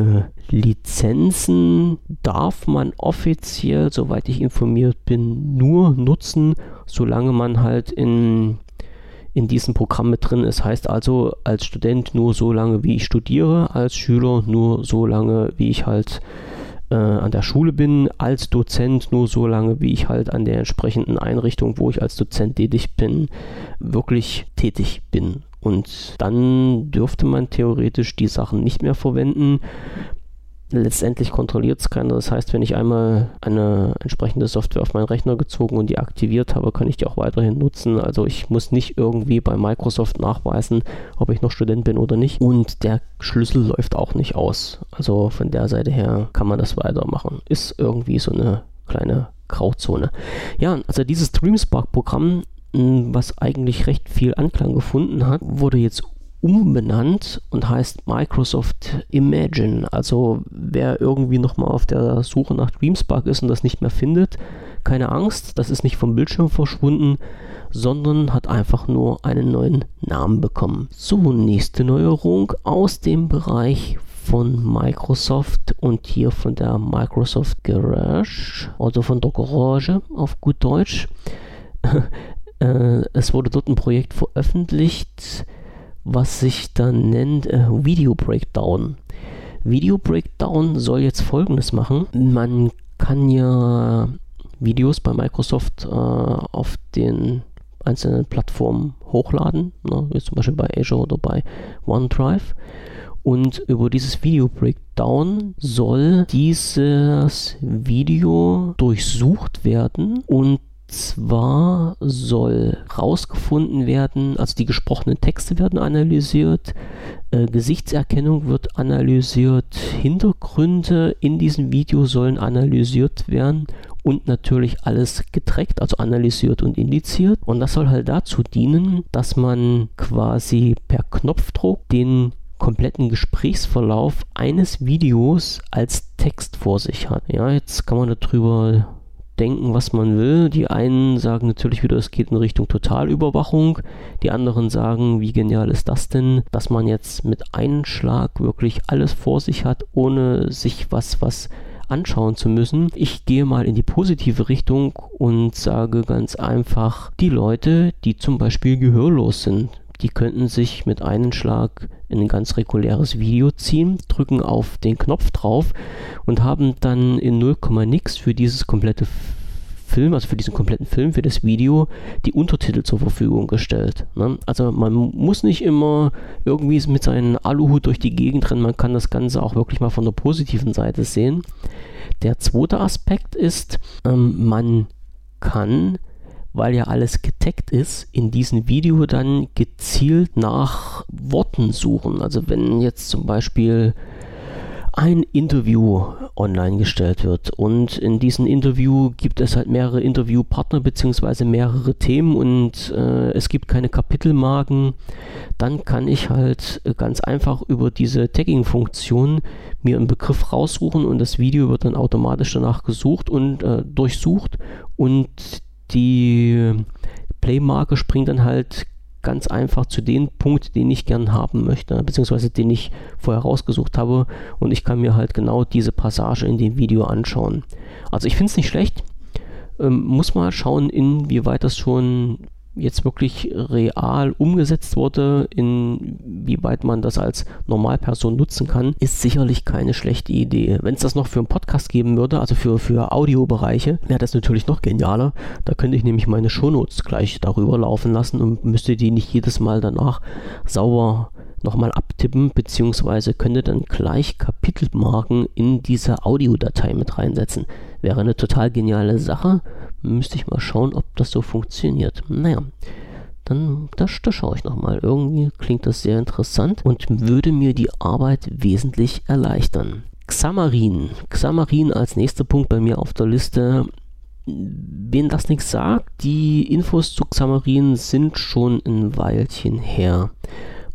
Lizenzen darf man offiziell, soweit ich informiert bin, nur nutzen, solange man halt in in diesem Programm mit drin ist. Heißt also, als Student nur so lange, wie ich studiere, als Schüler nur so lange, wie ich halt äh, an der Schule bin, als Dozent nur so lange, wie ich halt an der entsprechenden Einrichtung, wo ich als Dozent tätig bin, wirklich tätig bin. Und dann dürfte man theoretisch die Sachen nicht mehr verwenden letztendlich kontrolliert es keiner. Das heißt, wenn ich einmal eine entsprechende Software auf meinen Rechner gezogen und die aktiviert habe, kann ich die auch weiterhin nutzen. Also ich muss nicht irgendwie bei Microsoft nachweisen, ob ich noch Student bin oder nicht. Und der Schlüssel läuft auch nicht aus. Also von der Seite her kann man das weitermachen. Ist irgendwie so eine kleine Grauzone. Ja, also dieses DreamSpark-Programm was eigentlich recht viel Anklang gefunden hat, wurde jetzt umbenannt und heißt Microsoft Imagine. Also wer irgendwie nochmal auf der Suche nach DreamSpark ist und das nicht mehr findet, keine Angst, das ist nicht vom Bildschirm verschwunden, sondern hat einfach nur einen neuen Namen bekommen. So, nächste Neuerung aus dem Bereich von Microsoft und hier von der Microsoft Garage, also von der Garage auf gut Deutsch. Äh, es wurde dort ein Projekt veröffentlicht, was sich dann nennt äh, Video Breakdown. Video Breakdown soll jetzt folgendes machen. Man kann ja Videos bei Microsoft äh, auf den einzelnen Plattformen hochladen, ne, wie zum Beispiel bei Azure oder bei OneDrive. Und über dieses Video Breakdown soll dieses Video durchsucht werden und zwar soll rausgefunden werden, also die gesprochenen Texte werden analysiert, äh, Gesichtserkennung wird analysiert, Hintergründe in diesem Video sollen analysiert werden und natürlich alles getrackt, also analysiert und indiziert. Und das soll halt dazu dienen, dass man quasi per Knopfdruck den kompletten Gesprächsverlauf eines Videos als Text vor sich hat. Ja, jetzt kann man darüber denken, was man will. Die einen sagen natürlich wieder, es geht in Richtung Totalüberwachung. Die anderen sagen, wie genial ist das denn, dass man jetzt mit einem Schlag wirklich alles vor sich hat, ohne sich was, was anschauen zu müssen. Ich gehe mal in die positive Richtung und sage ganz einfach, die Leute, die zum Beispiel gehörlos sind, die könnten sich mit einem Schlag in ein ganz reguläres Video ziehen, drücken auf den Knopf drauf und haben dann in 0, nix für dieses komplette Film, also für diesen kompletten Film, für das Video, die Untertitel zur Verfügung gestellt. Ne? Also man muss nicht immer irgendwie mit seinem Aluhut durch die Gegend rennen, man kann das Ganze auch wirklich mal von der positiven Seite sehen. Der zweite Aspekt ist, ähm, man kann weil ja alles getaggt ist, in diesem Video dann gezielt nach Worten suchen. Also wenn jetzt zum Beispiel ein Interview online gestellt wird. Und in diesem Interview gibt es halt mehrere Interviewpartner bzw. mehrere Themen und äh, es gibt keine Kapitelmarken. Dann kann ich halt ganz einfach über diese Tagging-Funktion mir einen Begriff raussuchen und das Video wird dann automatisch danach gesucht und äh, durchsucht und die Play-Marke springt dann halt ganz einfach zu dem Punkt, den ich gern haben möchte, beziehungsweise den ich vorher rausgesucht habe und ich kann mir halt genau diese Passage in dem Video anschauen. Also ich finde es nicht schlecht, ähm, muss mal schauen, inwieweit das schon jetzt wirklich real umgesetzt wurde, inwieweit man das als Normalperson nutzen kann, ist sicherlich keine schlechte Idee. Wenn es das noch für einen Podcast geben würde, also für, für Audiobereiche, wäre das natürlich noch genialer. Da könnte ich nämlich meine Shownotes gleich darüber laufen lassen und müsste die nicht jedes Mal danach sauber nochmal abtippen, beziehungsweise könnte dann gleich Kapitelmarken in diese Audiodatei mit reinsetzen. Wäre eine total geniale Sache. Müsste ich mal schauen, ob das so funktioniert. Naja, dann da, da schaue ich nochmal. Irgendwie klingt das sehr interessant und würde mir die Arbeit wesentlich erleichtern. Xamarin. Xamarin als nächster Punkt bei mir auf der Liste. Wen das nichts sagt, die Infos zu Xamarin sind schon ein Weilchen her.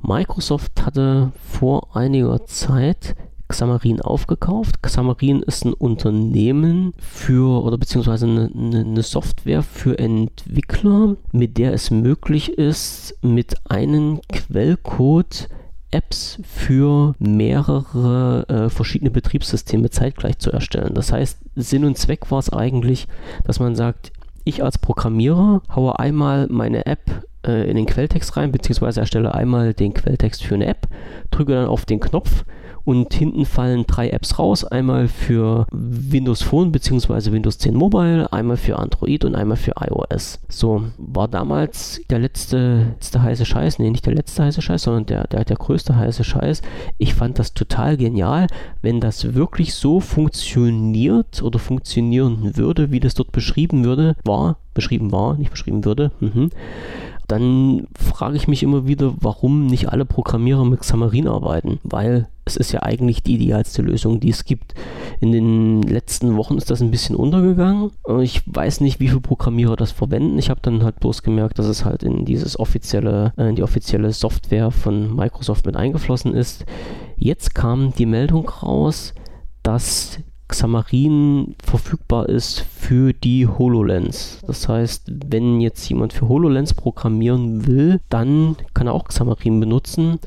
Microsoft hatte vor einiger Zeit Xamarin aufgekauft. Xamarin ist ein Unternehmen für oder beziehungsweise eine, eine, Software für Entwickler, mit der es möglich ist, mit einem Quellcode Apps für mehrere äh, verschiedene Betriebssysteme zeitgleich zu erstellen. Das heißt, Sinn und Zweck war es eigentlich, dass man sagt, ich als Programmierer haue einmal meine App äh, in den Quelltext rein, beziehungsweise erstelle einmal den Quelltext für eine App, drücke dann auf den Knopf und hinten fallen drei Apps raus, einmal für Windows Phone bzw. Windows 10 Mobile, einmal für Android und einmal für iOS. So, war damals der letzte, letzte heiße Scheiß, nee, nicht der letzte heiße Scheiß, sondern der, der, der größte heiße Scheiß. Ich fand das total genial, wenn das wirklich so funktioniert oder funktionieren würde, wie das dort beschrieben würde, war, beschrieben war, nicht beschrieben würde, mhm dann frage ich mich immer wieder, warum nicht alle Programmierer mit Xamarin arbeiten, weil es ist ja eigentlich die idealste Lösung, die es gibt. In den letzten Wochen ist das ein bisschen untergegangen. Ich weiß nicht, wie viele Programmierer das verwenden. Ich habe dann halt bloß gemerkt, dass es halt in dieses offizielle, äh, in die offizielle Software von Microsoft mit eingeflossen ist. Jetzt kam die Meldung raus, dass Xamarin verfügbar ist für die HoloLens. Das heißt, wenn jetzt jemand für HoloLens programmieren will, dann kann er auch Xamarin benutzen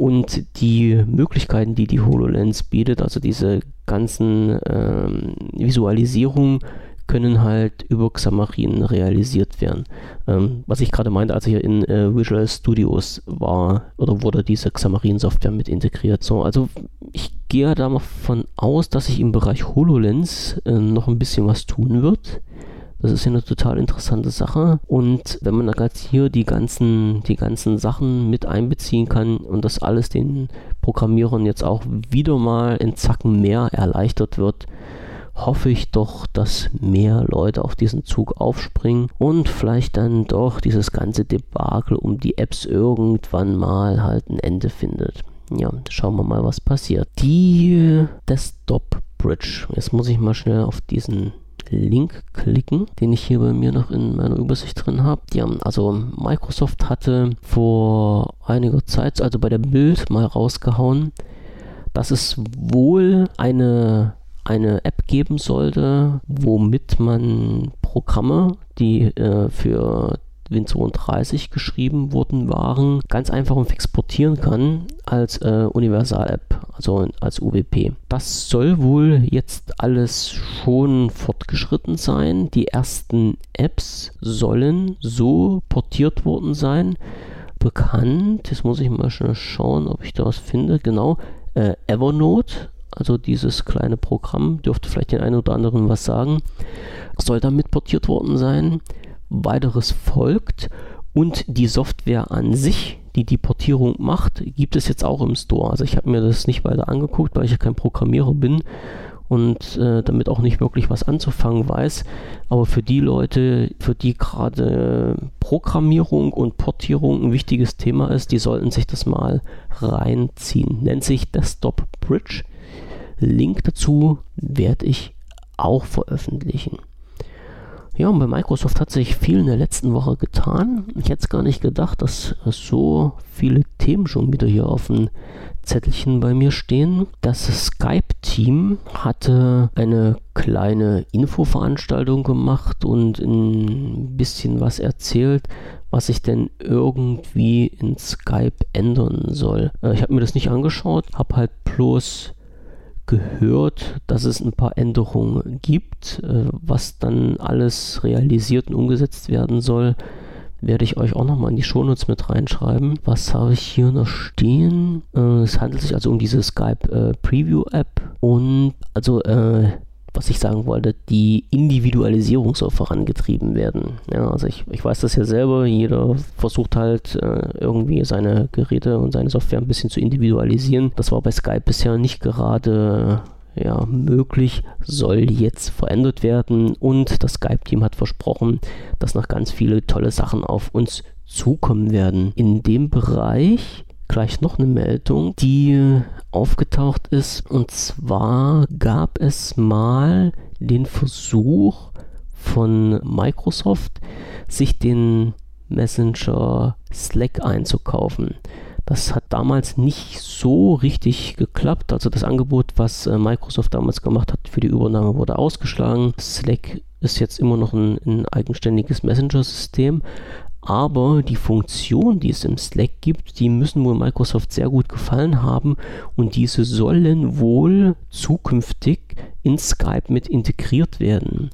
und die Möglichkeiten, die die HoloLens bietet, also diese ganzen ähm, Visualisierungen, können halt über Xamarin realisiert werden. Ähm, was ich gerade meinte, als ich in äh, Visual Studios war oder wurde diese Xamarin-Software mit integriert. So, also ich gehe davon aus, dass sich im Bereich HoloLens äh, noch ein bisschen was tun wird. Das ist ja eine total interessante Sache. Und wenn man da jetzt hier die ganzen, die ganzen Sachen mit einbeziehen kann und das alles den Programmierern jetzt auch wieder mal in Zacken mehr erleichtert wird, hoffe ich doch, dass mehr Leute auf diesen Zug aufspringen und vielleicht dann doch dieses ganze Debakel um die Apps irgendwann mal halt ein Ende findet. Ja, schauen wir mal, was passiert. Die Desktop Bridge. Jetzt muss ich mal schnell auf diesen Link klicken, den ich hier bei mir noch in meiner Übersicht drin habe. Ja, also Microsoft hatte vor einiger Zeit, also bei der Bild mal rausgehauen, dass es wohl eine eine App geben sollte, womit man Programme, die äh, für Win32 geschrieben worden waren, ganz einfach und exportieren kann als äh, Universal-App, also als UWP. Das soll wohl jetzt alles schon fortgeschritten sein. Die ersten Apps sollen so portiert worden sein. Bekannt, jetzt muss ich mal schnell schauen, ob ich da was finde. Genau, äh, Evernote also dieses kleine Programm dürfte vielleicht den einen oder anderen was sagen, soll damit portiert worden sein. Weiteres folgt und die Software an sich, die die Portierung macht, gibt es jetzt auch im Store. Also ich habe mir das nicht weiter angeguckt, weil ich ja kein Programmierer bin und äh, damit auch nicht wirklich was anzufangen weiß. Aber für die Leute, für die gerade Programmierung und Portierung ein wichtiges Thema ist, die sollten sich das mal reinziehen. Nennt sich Desktop Bridge Link dazu werde ich auch veröffentlichen. Ja, und bei Microsoft hat sich viel in der letzten Woche getan. Ich hätte es gar nicht gedacht, dass so viele Themen schon wieder hier auf dem Zettelchen bei mir stehen. Das Skype-Team hatte eine kleine Infoveranstaltung gemacht und ein bisschen was erzählt, was sich denn irgendwie in Skype ändern soll. Äh, ich habe mir das nicht angeschaut, habe halt bloß gehört, dass es ein paar Änderungen gibt, äh, was dann alles realisiert und umgesetzt werden soll. Werde ich euch auch nochmal in die Shownotes mit reinschreiben. Was habe ich hier noch stehen? Äh, es handelt sich also um diese Skype äh, Preview App und also was ich sagen wollte, die Individualisierung soll vorangetrieben werden. Ja, also ich, ich weiß das ja selber, jeder versucht halt äh, irgendwie seine Geräte und seine Software ein bisschen zu individualisieren. Das war bei Skype bisher nicht gerade ja, möglich, soll jetzt verändert werden und das Skype-Team hat versprochen, dass noch ganz viele tolle Sachen auf uns zukommen werden. In dem Bereich gleich noch eine Meldung, die aufgetaucht ist. Und zwar gab es mal den Versuch von Microsoft, sich den Messenger Slack einzukaufen. Das hat damals nicht so richtig geklappt. Also das Angebot, was äh, Microsoft damals gemacht hat für die Übernahme, wurde ausgeschlagen. Slack ist jetzt immer noch ein, ein eigenständiges Messenger-System, aber die Funktionen, die es im Slack gibt, die müssen wohl Microsoft sehr gut gefallen haben und diese sollen wohl zukünftig in Skype mit integriert werden.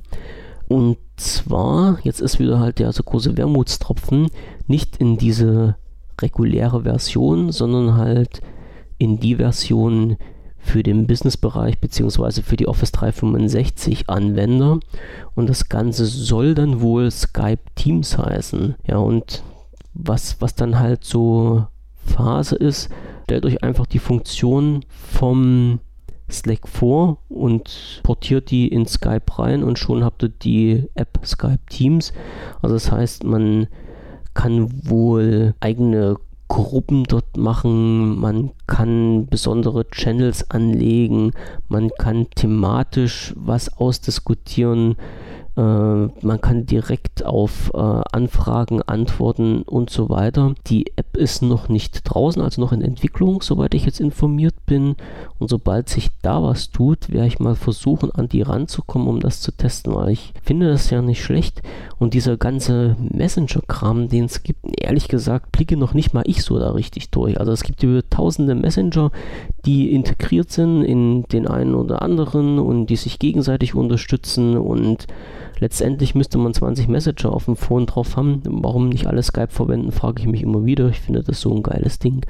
Und zwar, jetzt ist wieder halt der so große Wermutstropfen, nicht in diese reguläre Version, sondern halt in die Version, für den Businessbereich bzw. für die Office 365 Anwender und das Ganze soll dann wohl Skype Teams heißen. Ja, und was, was dann halt so Phase ist, stellt euch einfach die Funktion vom Slack vor und portiert die in Skype rein und schon habt ihr die App Skype Teams. Also das heißt, man kann wohl eigene Gruppen dort machen, man kann besondere Channels anlegen, man kann thematisch was ausdiskutieren, man kann direkt auf äh, Anfragen antworten und so weiter. Die App ist noch nicht draußen, also noch in Entwicklung, soweit ich jetzt informiert bin. Und sobald sich da was tut, werde ich mal versuchen, an die ranzukommen, um das zu testen, weil ich finde das ja nicht schlecht. Und dieser ganze Messenger-Kram, den es gibt, ehrlich gesagt, blicke noch nicht mal ich so da richtig durch. Also es gibt über tausende Messenger, die integriert sind in den einen oder anderen und die sich gegenseitig unterstützen und Letztendlich müsste man 20 Messenger auf dem Phone drauf haben. Warum nicht alle Skype verwenden, frage ich mich immer wieder. Ich finde das so ein geiles Ding.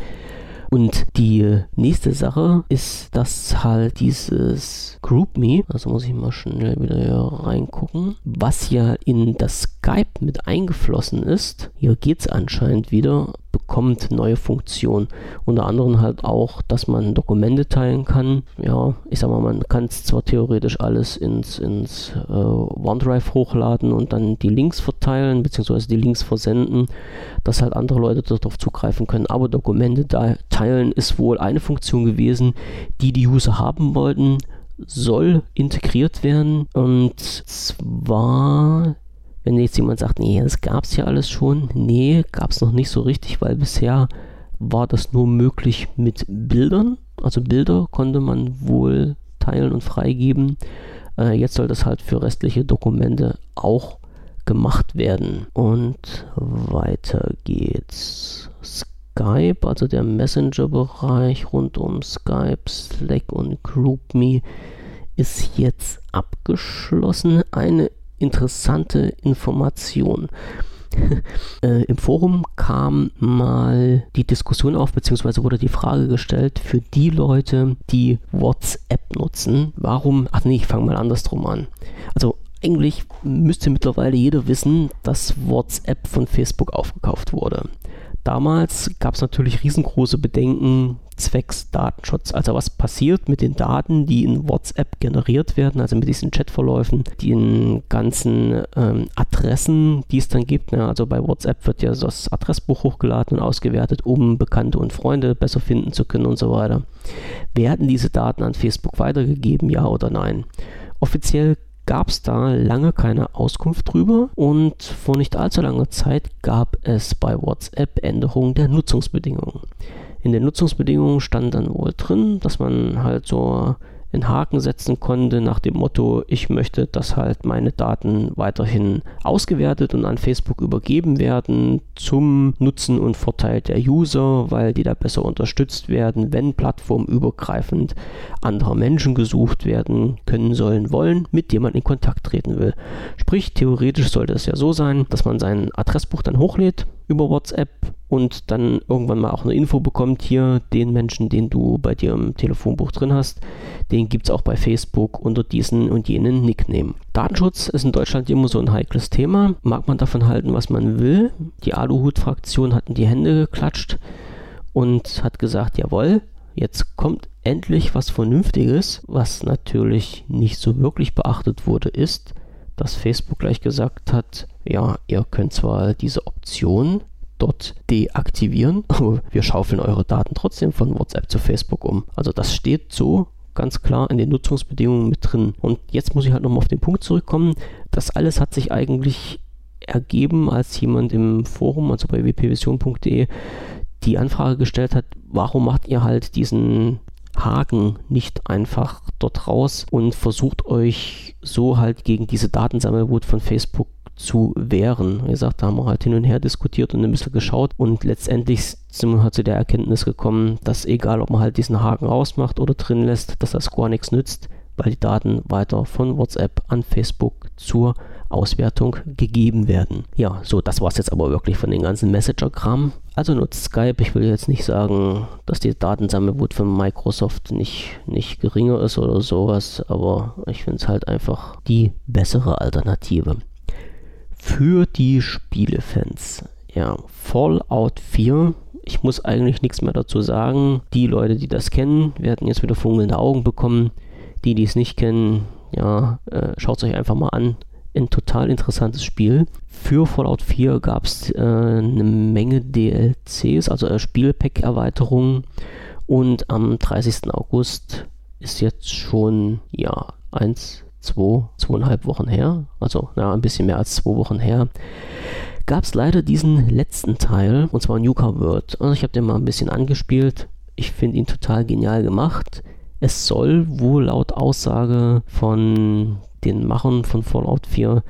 Und die nächste Sache ist, dass halt dieses GroupMe, also muss ich mal schnell wieder hier reingucken, was ja in das Skype mit eingeflossen ist. Hier geht es anscheinend wieder bekommt neue Funktionen. Unter anderem halt auch, dass man Dokumente teilen kann. Ja, ich sag mal, man kann es zwar theoretisch alles ins, ins äh, OneDrive hochladen und dann die Links verteilen, beziehungsweise die Links versenden, dass halt andere Leute darauf zugreifen können. Aber Dokumente teilen ist wohl eine Funktion gewesen, die die User haben wollten soll integriert werden. Und zwar wenn jetzt jemand sagt, nee, das gab es ja alles schon, nee, gab es noch nicht so richtig, weil bisher war das nur möglich mit Bildern. Also Bilder konnte man wohl teilen und freigeben. Äh, jetzt soll das halt für restliche Dokumente auch gemacht werden. Und weiter geht's. Skype, also der Messenger-Bereich rund um Skype, Slack und GroupMe ist jetzt abgeschlossen. Eine interessante Information. äh, Im Forum kam mal die Diskussion auf, beziehungsweise wurde die Frage gestellt, für die Leute, die WhatsApp nutzen, warum, ach nee, ich fange mal andersrum an. Also eigentlich müsste mittlerweile jeder wissen, dass WhatsApp von Facebook aufgekauft wurde. Damals gab es natürlich riesengroße Bedenken, zwecks Datenschutz. Also was passiert mit den Daten, die in WhatsApp generiert werden, also mit diesen Chatverläufen, den ganzen ähm, Adressen, die es dann gibt. Ne? Also bei WhatsApp wird ja das Adressbuch hochgeladen und ausgewertet, um Bekannte und Freunde besser finden zu können und so weiter. Werden diese Daten an Facebook weitergegeben, ja oder nein? Offiziell gab es da lange keine Auskunft drüber und vor nicht allzu langer Zeit gab es bei WhatsApp Änderungen der Nutzungsbedingungen. In den Nutzungsbedingungen stand dann wohl drin, dass man halt so einen Haken setzen konnte nach dem Motto, ich möchte, dass halt meine Daten weiterhin ausgewertet und an Facebook übergeben werden zum Nutzen und Vorteil der User, weil die da besser unterstützt werden, wenn plattformübergreifend andere Menschen gesucht werden können sollen wollen, mit denen man in Kontakt treten will. Sprich, theoretisch sollte es ja so sein, dass man sein Adressbuch dann hochlädt über WhatsApp und dann irgendwann mal auch eine Info bekommt, hier den Menschen, den du bei dir im Telefonbuch drin hast, den gibt es auch bei Facebook unter diesen und jenen Nickname. Datenschutz ist in Deutschland immer so ein heikles Thema. Mag man davon halten, was man will. Die Aluhut-Fraktion hat in die Hände geklatscht und hat gesagt, jawohl, jetzt kommt endlich was Vernünftiges, was natürlich nicht so wirklich beachtet wurde, ist, dass Facebook gleich gesagt hat, ja, ihr könnt zwar diese Option dort deaktivieren, aber wir schaufeln eure Daten trotzdem von WhatsApp zu Facebook um. Also das steht so ganz klar in den Nutzungsbedingungen mit drin. Und jetzt muss ich halt nochmal auf den Punkt zurückkommen. Das alles hat sich eigentlich ergeben, als jemand im Forum, also bei wpvision.de, die Anfrage gestellt hat, warum macht ihr halt diesen Haken nicht einfach dort raus und versucht euch so halt gegen diese Datensammelwut von Facebook zu wehren. Wie gesagt, da haben wir halt hin und her diskutiert und ein bisschen geschaut und letztendlich sind wir halt zu der Erkenntnis gekommen, dass egal ob man halt diesen Haken rausmacht oder drin lässt, dass das gar nichts nützt, weil die Daten weiter von WhatsApp an Facebook zur Auswertung gegeben werden. Ja, so, das war es jetzt aber wirklich von den ganzen Messenger-Kram. Also nutzt Skype. Ich will jetzt nicht sagen, dass die Datensammelwut von Microsoft nicht, nicht geringer ist oder sowas, aber ich finde es halt einfach die bessere Alternative. Für die Spielefans. Ja, Fallout 4 ich muss eigentlich nichts mehr dazu sagen. Die Leute, die das kennen, werden jetzt wieder funkelnde Augen bekommen. Die, die es nicht kennen, ja, äh, schaut es euch einfach mal an ein total interessantes Spiel. Für Fallout 4 gab es äh, eine Menge DLCs, also äh, Spielpack-Erweiterungen. Und am 30. August ist jetzt schon, ja, eins, zwei, zweieinhalb Wochen her, also ja, ein bisschen mehr als zwei Wochen her, gab es leider diesen letzten Teil, und zwar Nuka World. Also ich habe den mal ein bisschen angespielt. Ich finde ihn total genial gemacht. Es soll wohl laut Aussage von den Machern von Fallout 4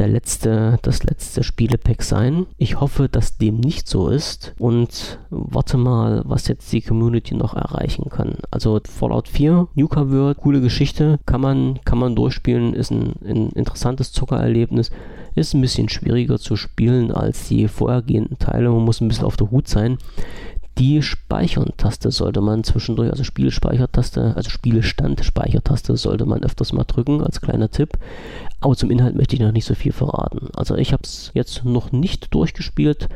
der letzte, das letzte Spielepack sein. Ich hoffe, dass dem nicht so ist und warte mal, was jetzt die Community noch erreichen kann. Also Fallout 4, Nuka World, coole Geschichte, kann man, kann man durchspielen, ist ein, ein interessantes Zuckererlebnis. Ist ein bisschen schwieriger zu spielen als die vorhergehenden Teile. Man muss ein bisschen auf der Hut sein. Die Speichern-Taste sollte man zwischendurch, also Spielespeichertaste, also Spielestand-Speichertaste sollte man öfters mal drücken, als kleiner Tipp. Aber zum Inhalt möchte ich noch nicht so viel verraten. Also ich habe es jetzt noch nicht durchgespielt,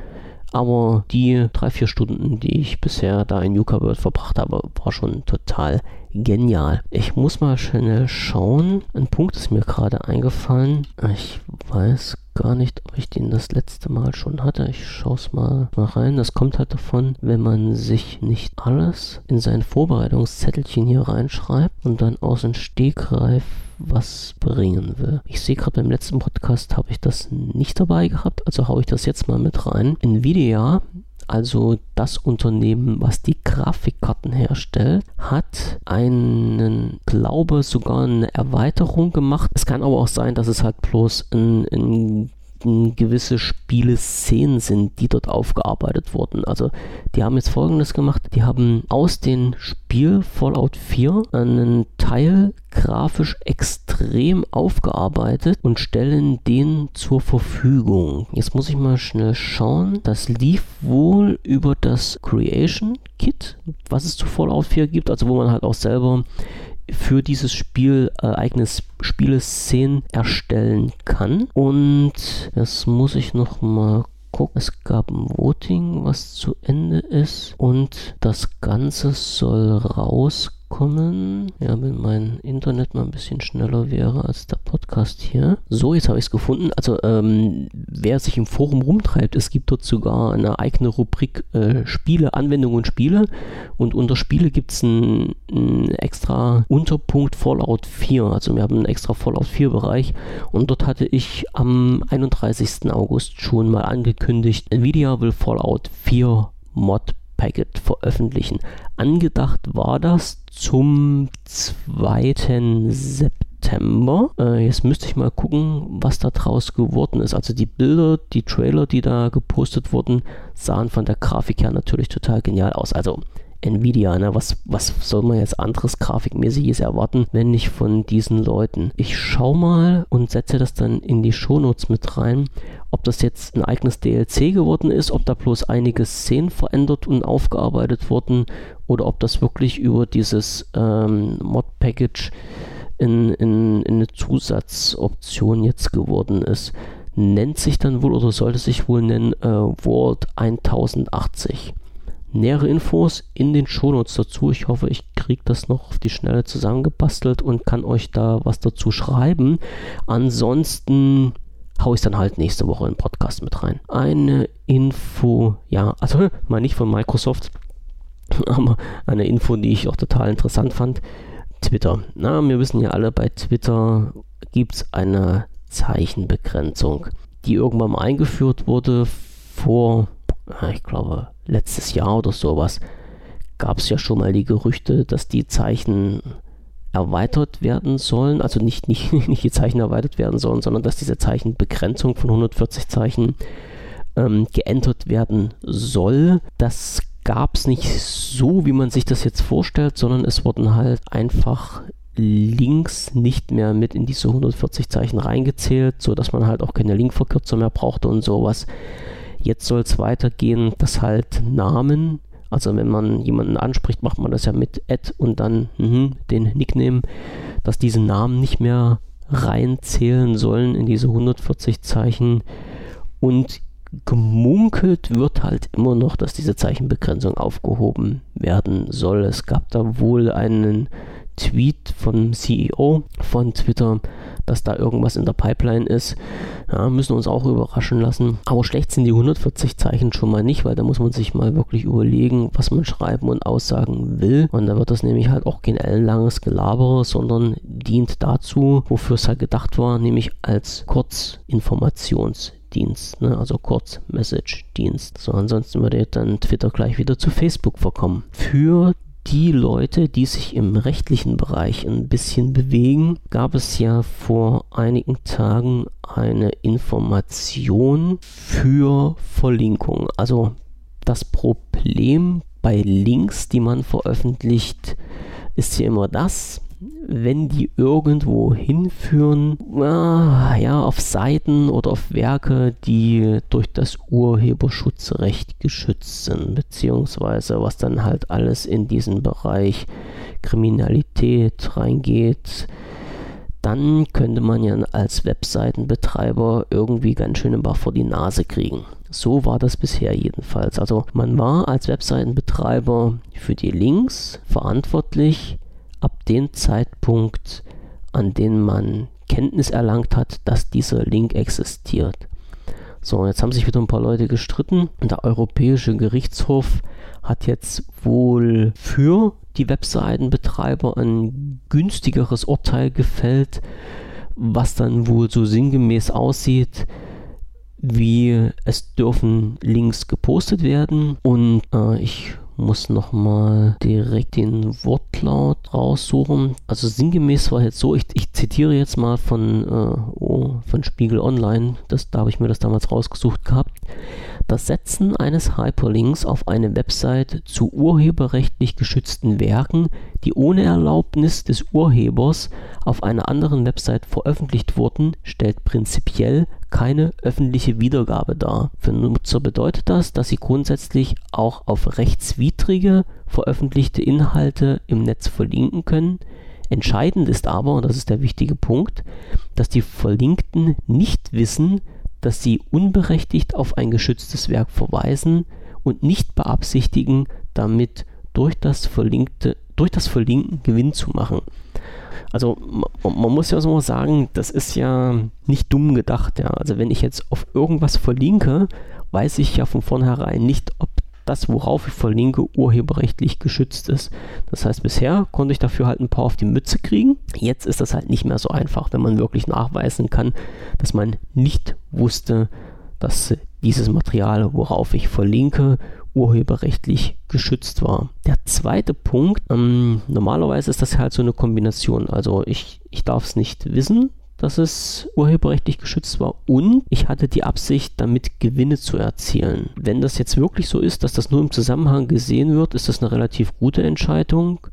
aber die drei, vier Stunden, die ich bisher da in Yuka World verbracht habe, war schon total genial. Ich muss mal schnell schauen. Ein Punkt ist mir gerade eingefallen. Ich weiß gar nicht, ob ich den das letzte Mal schon hatte. Ich schaue es mal, mal rein. Das kommt halt davon, wenn man sich nicht alles in sein Vorbereitungszettelchen hier reinschreibt und dann aus dem Stegreif was bringen will. Ich sehe gerade beim letzten Podcast habe ich das nicht dabei gehabt, also haue ich das jetzt mal mit rein. Nvidia also das Unternehmen, was die Grafikkarten herstellt, hat einen, glaube sogar eine Erweiterung gemacht. Es kann aber auch sein, dass es halt bloß ein, ein gewisse Spieleszenen sind, die dort aufgearbeitet wurden. Also die haben jetzt folgendes gemacht, die haben aus dem Spiel Fallout 4 einen Teil grafisch extrem aufgearbeitet und stellen den zur Verfügung. Jetzt muss ich mal schnell schauen. Das lief wohl über das Creation Kit, was es zu Fallout 4 gibt, also wo man halt auch selber für dieses Spiel äh, eigenes Spieleszenen erstellen kann. Und das muss ich noch mal gucken. Es gab ein Voting, was zu Ende ist. Und das Ganze soll rauskommen kommen. Ja, wenn mein Internet mal ein bisschen schneller wäre als der Podcast hier. So, jetzt habe ich es gefunden. Also, ähm, wer sich im Forum rumtreibt, es gibt dort sogar eine eigene Rubrik äh, Spiele, Anwendungen und Spiele. Und unter Spiele gibt es einen, extra Unterpunkt Fallout 4. Also, wir haben einen extra Fallout 4 Bereich. Und dort hatte ich am 31. August schon mal angekündigt, Nvidia will Fallout 4 Mod Packet veröffentlichen. Angedacht war das zum 2. September. Äh, jetzt müsste ich mal gucken, was da draus geworden ist. Also die Bilder, die Trailer, die da gepostet wurden, sahen von der Grafik her natürlich total genial aus. Also Nvidia, ne? was, was soll man jetzt anderes Grafikmäßiges erwarten, wenn nicht von diesen Leuten? Ich schau mal und setze das dann in die Shownotes mit rein, ob das jetzt ein eigenes DLC geworden ist, ob da bloß einige Szenen verändert und aufgearbeitet wurden oder ob das wirklich über dieses ähm, Mod-Package in, in, in eine Zusatzoption jetzt geworden ist nennt sich dann wohl oder sollte sich wohl nennen äh, World 1080. Nähere Infos in den Shownotes dazu. Ich hoffe, ich kriege das noch auf die Schnelle zusammengebastelt und kann euch da was dazu schreiben. Ansonsten haue ich dann halt nächste Woche den Podcast mit rein. Eine Info, ja, also mal nicht von Microsoft, aber eine Info, die ich auch total interessant fand. Twitter. Na, wir wissen ja alle, bei Twitter gibt es eine Zeichenbegrenzung, die irgendwann mal eingeführt wurde vor ich glaube, letztes Jahr oder sowas, gab es ja schon mal die Gerüchte, dass die Zeichen erweitert werden sollen, also nicht, nicht, nicht die Zeichen erweitert werden sollen, sondern dass diese Zeichenbegrenzung von 140 Zeichen ähm, geändert werden soll. Das gab es nicht so, wie man sich das jetzt vorstellt, sondern es wurden halt einfach Links nicht mehr mit in diese 140 Zeichen reingezählt, sodass man halt auch keine Linkverkürzer mehr brauchte und sowas. Jetzt soll es weitergehen, dass halt Namen, also wenn man jemanden anspricht, macht man das ja mit Ad und dann mh, den Nickname, dass diese Namen nicht mehr reinzählen sollen in diese 140 Zeichen. Und gemunkelt wird halt immer noch, dass diese Zeichenbegrenzung aufgehoben werden soll. Es gab da wohl einen Tweet vom CEO von Twitter, dass da irgendwas in der Pipeline ist. Ja, müssen uns auch überraschen lassen. Aber schlecht sind die 140 Zeichen schon mal nicht, weil da muss man sich mal wirklich überlegen, was man schreiben und aussagen will. Und da wird das nämlich halt auch kein ellenlanges Gelabere, sondern dient dazu, wofür es halt gedacht war, nämlich als Kurzinformationsdienst, ne? also Kurz-Message-Dienst. So, ansonsten würde dann Twitter gleich wieder zu Facebook verkommen. Für die Leute, die sich im rechtlichen Bereich ein bisschen bewegen, gab es ja vor einigen Tagen eine Information für Verlinkung. Also das Problem bei Links, die man veröffentlicht, ist ja immer das, wenn die irgendwo hinführen, ja, auf Seiten oder auf Werke, die durch das Urheberschutzrecht geschützt sind, beziehungsweise was dann halt alles in diesen Bereich Kriminalität reingeht, dann könnte man ja als Webseitenbetreiber irgendwie ganz schön ein Bach vor die Nase kriegen. So war das bisher jedenfalls. Also man war als Webseitenbetreiber für die Links verantwortlich, ab dem Zeitpunkt, an dem man Kenntnis erlangt hat, dass dieser Link existiert. So, jetzt haben sich wieder ein paar Leute gestritten. Der Europäische Gerichtshof hat jetzt wohl für die Webseitenbetreiber ein günstigeres Urteil gefällt, was dann wohl so sinngemäß aussieht, wie es dürfen Links gepostet werden und äh, ich muss nochmal direkt den Wortlaut raussuchen. Also sinngemäß war jetzt so, ich, ich zitiere jetzt mal von, äh, oh, von Spiegel Online, das, da habe ich mir das damals rausgesucht gehabt. Das Setzen eines Hyperlinks auf eine Website zu urheberrechtlich geschützten Werken, die ohne Erlaubnis des Urhebers auf einer anderen Website veröffentlicht wurden, stellt prinzipiell keine öffentliche Wiedergabe dar. Für Nutzer bedeutet das, dass sie grundsätzlich auch auf rechtswidrige veröffentlichte Inhalte im Netz verlinken können. Entscheidend ist aber, und das ist der wichtige Punkt, dass die Verlinkten nicht wissen, dass sie unberechtigt auf ein geschütztes Werk verweisen und nicht beabsichtigen, damit durch das, Verlinkte, durch das Verlinken Gewinn zu machen. Also man, man muss ja so sagen, das ist ja nicht dumm gedacht. Ja. Also wenn ich jetzt auf irgendwas verlinke, weiß ich ja von vornherein nicht, ob das, worauf ich verlinke, urheberrechtlich geschützt ist. Das heißt, bisher konnte ich dafür halt ein paar auf die Mütze kriegen. Jetzt ist das halt nicht mehr so einfach, wenn man wirklich nachweisen kann, dass man nicht wusste, dass dieses Material, worauf ich verlinke, urheberrechtlich geschützt war. Der zweite Punkt, ähm, normalerweise ist das halt so eine Kombination. Also ich, ich darf es nicht wissen, dass es urheberrechtlich geschützt war und ich hatte die Absicht, damit Gewinne zu erzielen. Wenn das jetzt wirklich so ist, dass das nur im Zusammenhang gesehen wird, ist das eine relativ gute Entscheidung,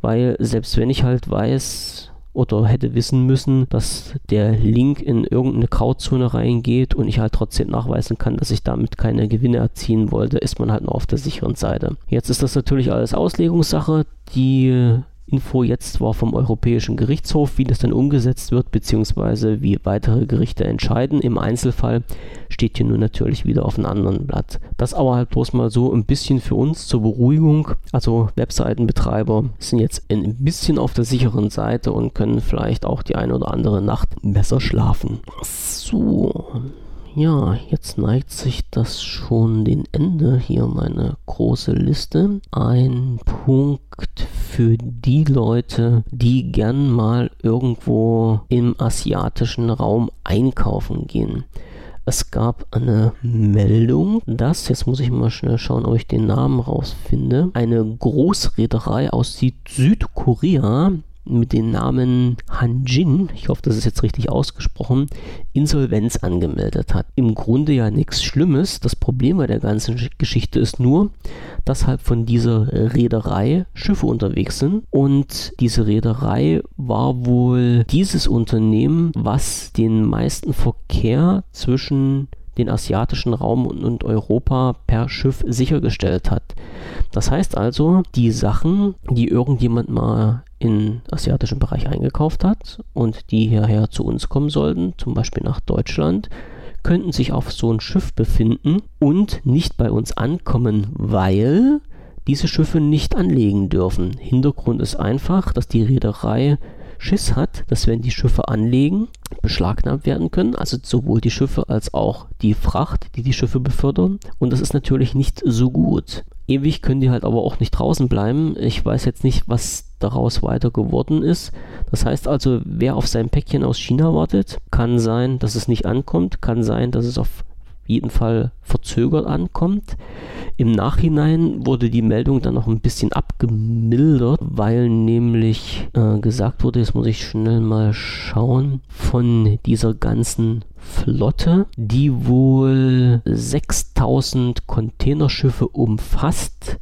weil selbst wenn ich halt weiß, oder hätte wissen müssen, dass der Link in irgendeine Grauzone reingeht und ich halt trotzdem nachweisen kann, dass ich damit keine Gewinne erzielen wollte, ist man halt noch auf der sicheren Seite. Jetzt ist das natürlich alles Auslegungssache. Die Info jetzt war vom Europäischen Gerichtshof, wie das dann umgesetzt wird, beziehungsweise wie weitere Gerichte entscheiden. Im Einzelfall steht hier nun natürlich wieder auf einem anderen Blatt. Das aber halt bloß mal so ein bisschen für uns zur Beruhigung. Also Webseitenbetreiber sind jetzt ein bisschen auf der sicheren Seite und können vielleicht auch die eine oder andere Nacht besser schlafen. So, ja, jetzt neigt sich das schon dem Ende. Hier meine große Liste. Ein Punkt für die Leute, die gern mal irgendwo im asiatischen Raum einkaufen gehen. Es gab eine Meldung, dass, jetzt muss ich mal schnell schauen, ob ich den Namen rausfinde, eine Großreederei aus Südkorea mit dem Namen Hanjin, ich hoffe, das ist jetzt richtig ausgesprochen, Insolvenz angemeldet hat. Im Grunde ja nichts Schlimmes. Das Problem bei der ganzen Geschichte ist nur, dass halt von dieser Reederei Schiffe unterwegs sind und diese Reederei war wohl dieses Unternehmen, was den meisten Verkehr zwischen den asiatischen Raum und Europa per Schiff sichergestellt hat. Das heißt also, die Sachen, die irgendjemand mal im asiatischen Bereich eingekauft hat und die hierher zu uns kommen sollten, zum Beispiel nach Deutschland, könnten sich auf so ein Schiff befinden und nicht bei uns ankommen, weil diese Schiffe nicht anlegen dürfen. Hintergrund ist einfach, dass die Reederei Schiss hat, dass wenn die Schiffe anlegen, beschlagnahmt werden können, also sowohl die Schiffe als auch die Fracht, die die Schiffe befördern. Und das ist natürlich nicht so gut. Ewig können die halt aber auch nicht draußen bleiben. Ich weiß jetzt nicht, was daraus weiter geworden ist. Das heißt also, wer auf sein Päckchen aus China wartet, kann sein, dass es nicht ankommt, kann sein, dass es auf jeden Fall verzögert ankommt. Im Nachhinein wurde die Meldung dann noch ein bisschen abgemildert, weil nämlich äh, gesagt wurde, jetzt muss ich schnell mal schauen, von dieser ganzen Flotte, die wohl 6000 Containerschiffe umfasst,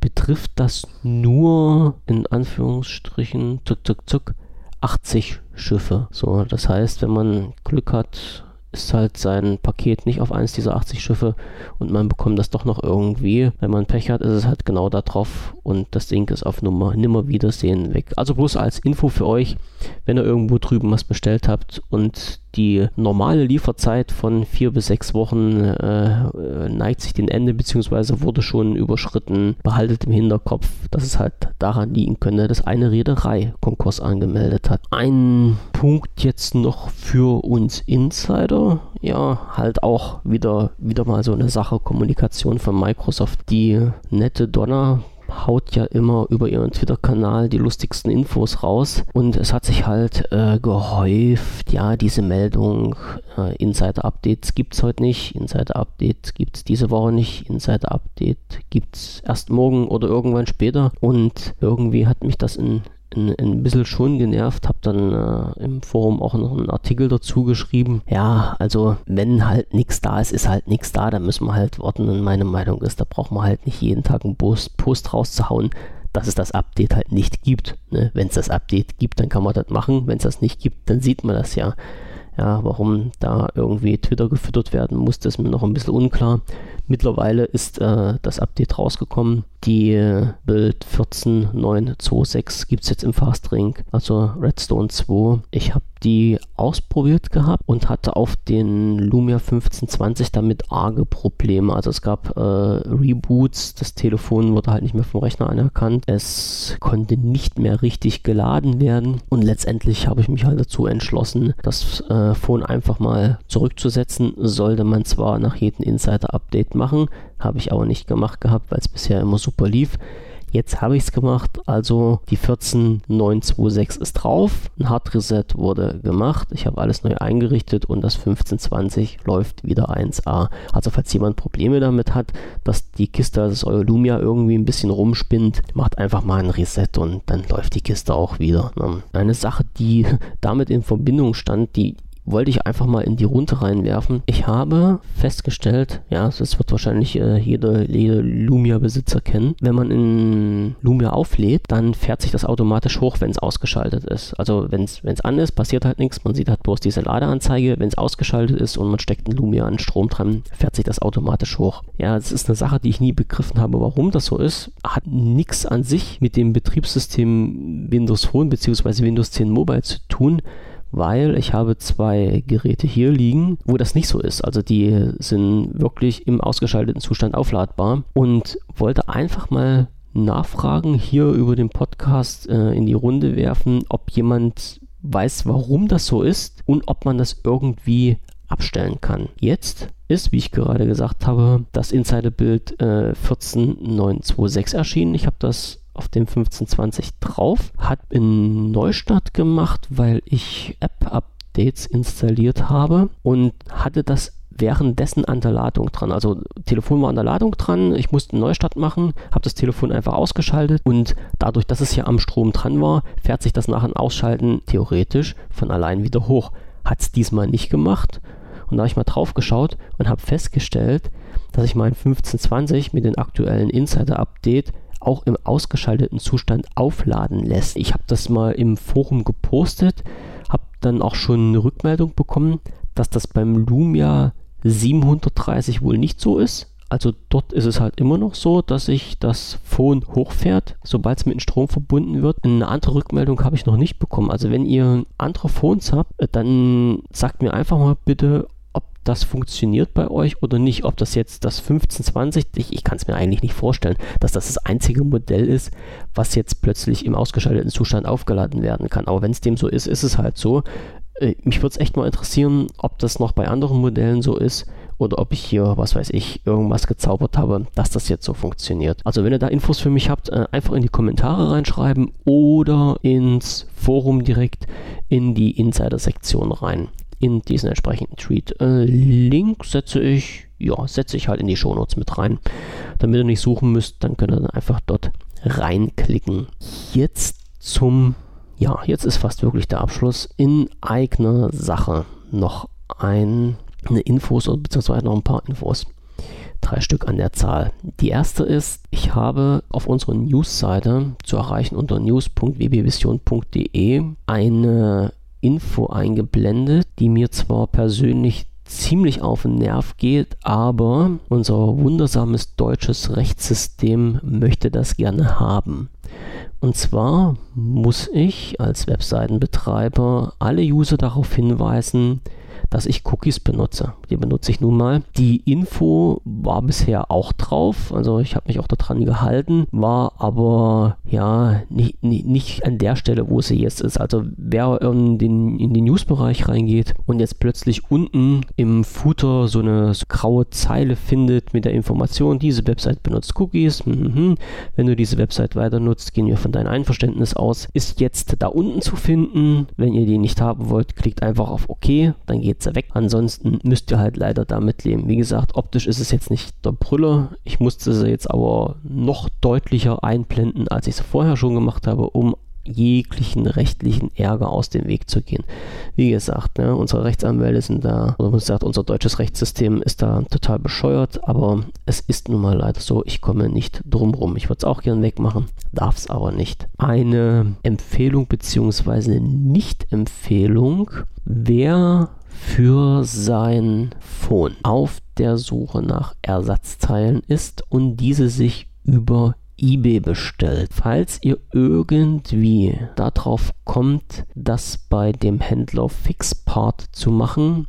betrifft das nur in Anführungsstrichen zuck, zuck, zuck 80 Schiffe. So, das heißt, wenn man Glück hat, ist halt sein Paket nicht auf eins dieser 80 Schiffe und man bekommt das doch noch irgendwie. Wenn man Pech hat, ist es halt genau da drauf und das Ding ist auf Nummer nimmer Wiedersehen weg. Also bloß als Info für euch, wenn ihr irgendwo drüben was bestellt habt und die normale Lieferzeit von vier bis sechs Wochen äh, neigt sich dem Ende bzw. wurde schon überschritten. Behaltet im Hinterkopf, dass es halt daran liegen könnte, dass eine Reederei Konkurs angemeldet hat. Ein Punkt jetzt noch für uns Insider. Ja, halt auch wieder, wieder mal so eine Sache Kommunikation von Microsoft. Die nette Donner haut ja immer über ihren Twitter-Kanal die lustigsten Infos raus. Und es hat sich halt äh, gehäuft, ja, diese Meldung, äh, Insider-Updates gibt es heute nicht, Insider-Update gibt es diese Woche nicht, Insider-Update es erst morgen oder irgendwann später. Und irgendwie hat mich das in ein, ein bisschen schon genervt, habe dann äh, im Forum auch noch einen Artikel dazu geschrieben. Ja, also wenn halt nichts da ist, ist halt nichts da, da müssen wir halt warten. Und meine Meinung ist, da braucht man halt nicht jeden Tag einen Post, Post rauszuhauen, dass es das Update halt nicht gibt. Ne? Wenn es das Update gibt, dann kann man das machen. Wenn es das nicht gibt, dann sieht man das ja. Ja, warum da irgendwie Twitter gefüttert werden muss, ist mir noch ein bisschen unklar. Mittlerweile ist äh, das Update rausgekommen. Die äh, Build 14.926 gibt es jetzt im Fastring, also Redstone 2. Ich habe die ausprobiert gehabt und hatte auf den Lumia 1520 damit arge Probleme. Also es gab äh, Reboots, das Telefon wurde halt nicht mehr vom Rechner anerkannt, es konnte nicht mehr richtig geladen werden und letztendlich habe ich mich halt dazu entschlossen, das äh, Phone einfach mal zurückzusetzen. Sollte man zwar nach jedem Insider-Update machen, habe ich aber nicht gemacht gehabt, weil es bisher immer super lief. Jetzt habe ich es gemacht, also die 14926 ist drauf, ein Hard Reset wurde gemacht, ich habe alles neu eingerichtet und das 1520 läuft wieder 1A. Also falls jemand Probleme damit hat, dass die Kiste, das euer Lumia irgendwie ein bisschen rumspinnt, macht einfach mal ein Reset und dann läuft die Kiste auch wieder. Ne? Eine Sache, die damit in Verbindung stand, die wollte ich einfach mal in die Runde reinwerfen. Ich habe festgestellt, ja, das wird wahrscheinlich äh, jeder, jeder Lumia-Besitzer kennen, wenn man in Lumia auflädt, dann fährt sich das automatisch hoch, wenn es ausgeschaltet ist. Also wenn es an ist, passiert halt nichts, man sieht halt bloß diese Ladeanzeige. Wenn es ausgeschaltet ist und man steckt in Lumia an Strom dran, fährt sich das automatisch hoch. Ja, es ist eine Sache, die ich nie begriffen habe, warum das so ist. Hat nichts an sich mit dem Betriebssystem Windows Phone bzw. Windows 10 Mobile zu tun weil ich habe zwei Geräte hier liegen, wo das nicht so ist. Also die sind wirklich im ausgeschalteten Zustand aufladbar und wollte einfach mal nachfragen, hier über den Podcast äh, in die Runde werfen, ob jemand weiß, warum das so ist und ob man das irgendwie abstellen kann. Jetzt ist, wie ich gerade gesagt habe, das Insiderbild äh, 14926 erschienen. Ich habe das auf dem 1520 drauf, hat in Neustart gemacht, weil ich App-Updates installiert habe und hatte das währenddessen an der Ladung dran. Also Telefon war an der Ladung dran, ich musste einen Neustart machen, habe das Telefon einfach ausgeschaltet und dadurch, dass es ja am Strom dran war, fährt sich das nach dem Ausschalten theoretisch von allein wieder hoch. Hat es diesmal nicht gemacht und da habe ich mal drauf geschaut und habe festgestellt, dass ich mein 1520 mit dem aktuellen Insider-Update auch im ausgeschalteten Zustand aufladen lässt. Ich habe das mal im Forum gepostet, habe dann auch schon eine Rückmeldung bekommen, dass das beim Lumia 730 wohl nicht so ist. Also dort ist es halt immer noch so, dass sich das Phone hochfährt, sobald es mit dem Strom verbunden wird. Eine andere Rückmeldung habe ich noch nicht bekommen. Also wenn ihr andere Phones habt, dann sagt mir einfach mal bitte, das funktioniert bei euch oder nicht. Ob das jetzt das 1520, ich, ich kann es mir eigentlich nicht vorstellen, dass das das einzige Modell ist, was jetzt plötzlich im ausgeschalteten Zustand aufgeladen werden kann. Aber wenn es dem so ist, ist es halt so. Äh, mich würde es echt mal interessieren, ob das noch bei anderen Modellen so ist oder ob ich hier, was weiß ich, irgendwas gezaubert habe, dass das jetzt so funktioniert. Also wenn ihr da Infos für mich habt, äh, einfach in die Kommentare reinschreiben oder ins Forum direkt in die Insider-Sektion rein in diesen entsprechenden Tweet. Äh, Link setze ich, ja, setze ich halt in die Shownotes mit rein. Damit ihr nicht suchen müsst, dann könnt ihr dann einfach dort reinklicken. Jetzt zum, ja, jetzt ist fast wirklich der Abschluss in eigener Sache. Noch ein, eine Infos oder beziehungsweise noch ein paar Infos. Drei Stück an der Zahl. Die erste ist, ich habe auf unserer News-Seite zu erreichen unter news.wbvision.de eine Info eingeblendet, die mir zwar persönlich ziemlich auf den Nerv geht, aber unser wundersames deutsches Rechtssystem möchte das gerne haben. Und zwar muss ich als Webseitenbetreiber alle User darauf hinweisen, dass ich Cookies benutze. Die benutze ich nun mal. Die Info war bisher auch drauf, also ich habe mich auch daran gehalten, war aber ja nicht, nicht, nicht an der Stelle, wo sie jetzt ist. Also wer in den, in den Newsbereich reingeht und jetzt plötzlich unten im Footer so eine so graue Zeile findet mit der Information, diese Website benutzt Cookies, mhm. wenn du diese Website weiter nutzt, gehen wir von deinem Einverständnis aus, ist jetzt da unten zu finden. Wenn ihr die nicht haben wollt, klickt einfach auf OK, dann geht sie weg. Ansonsten müsst ihr halt leider damit leben. Wie gesagt, optisch ist es jetzt nicht der Brüller. Ich musste sie jetzt aber noch deutlicher einblenden, als ich es vorher schon gemacht habe, um jeglichen rechtlichen Ärger aus dem Weg zu gehen. Wie gesagt, ne, unsere Rechtsanwälte sind da, oder man sagt, unser deutsches Rechtssystem ist da total bescheuert, aber es ist nun mal leider so, ich komme nicht drum rum. Ich würde es auch gern wegmachen, darf es aber nicht. Eine Empfehlung bzw. Nicht-Empfehlung, wer für sein Phone auf der Suche nach Ersatzteilen ist und diese sich über eBay bestellt. Falls ihr irgendwie darauf kommt, das bei dem Händler Fixpart zu machen,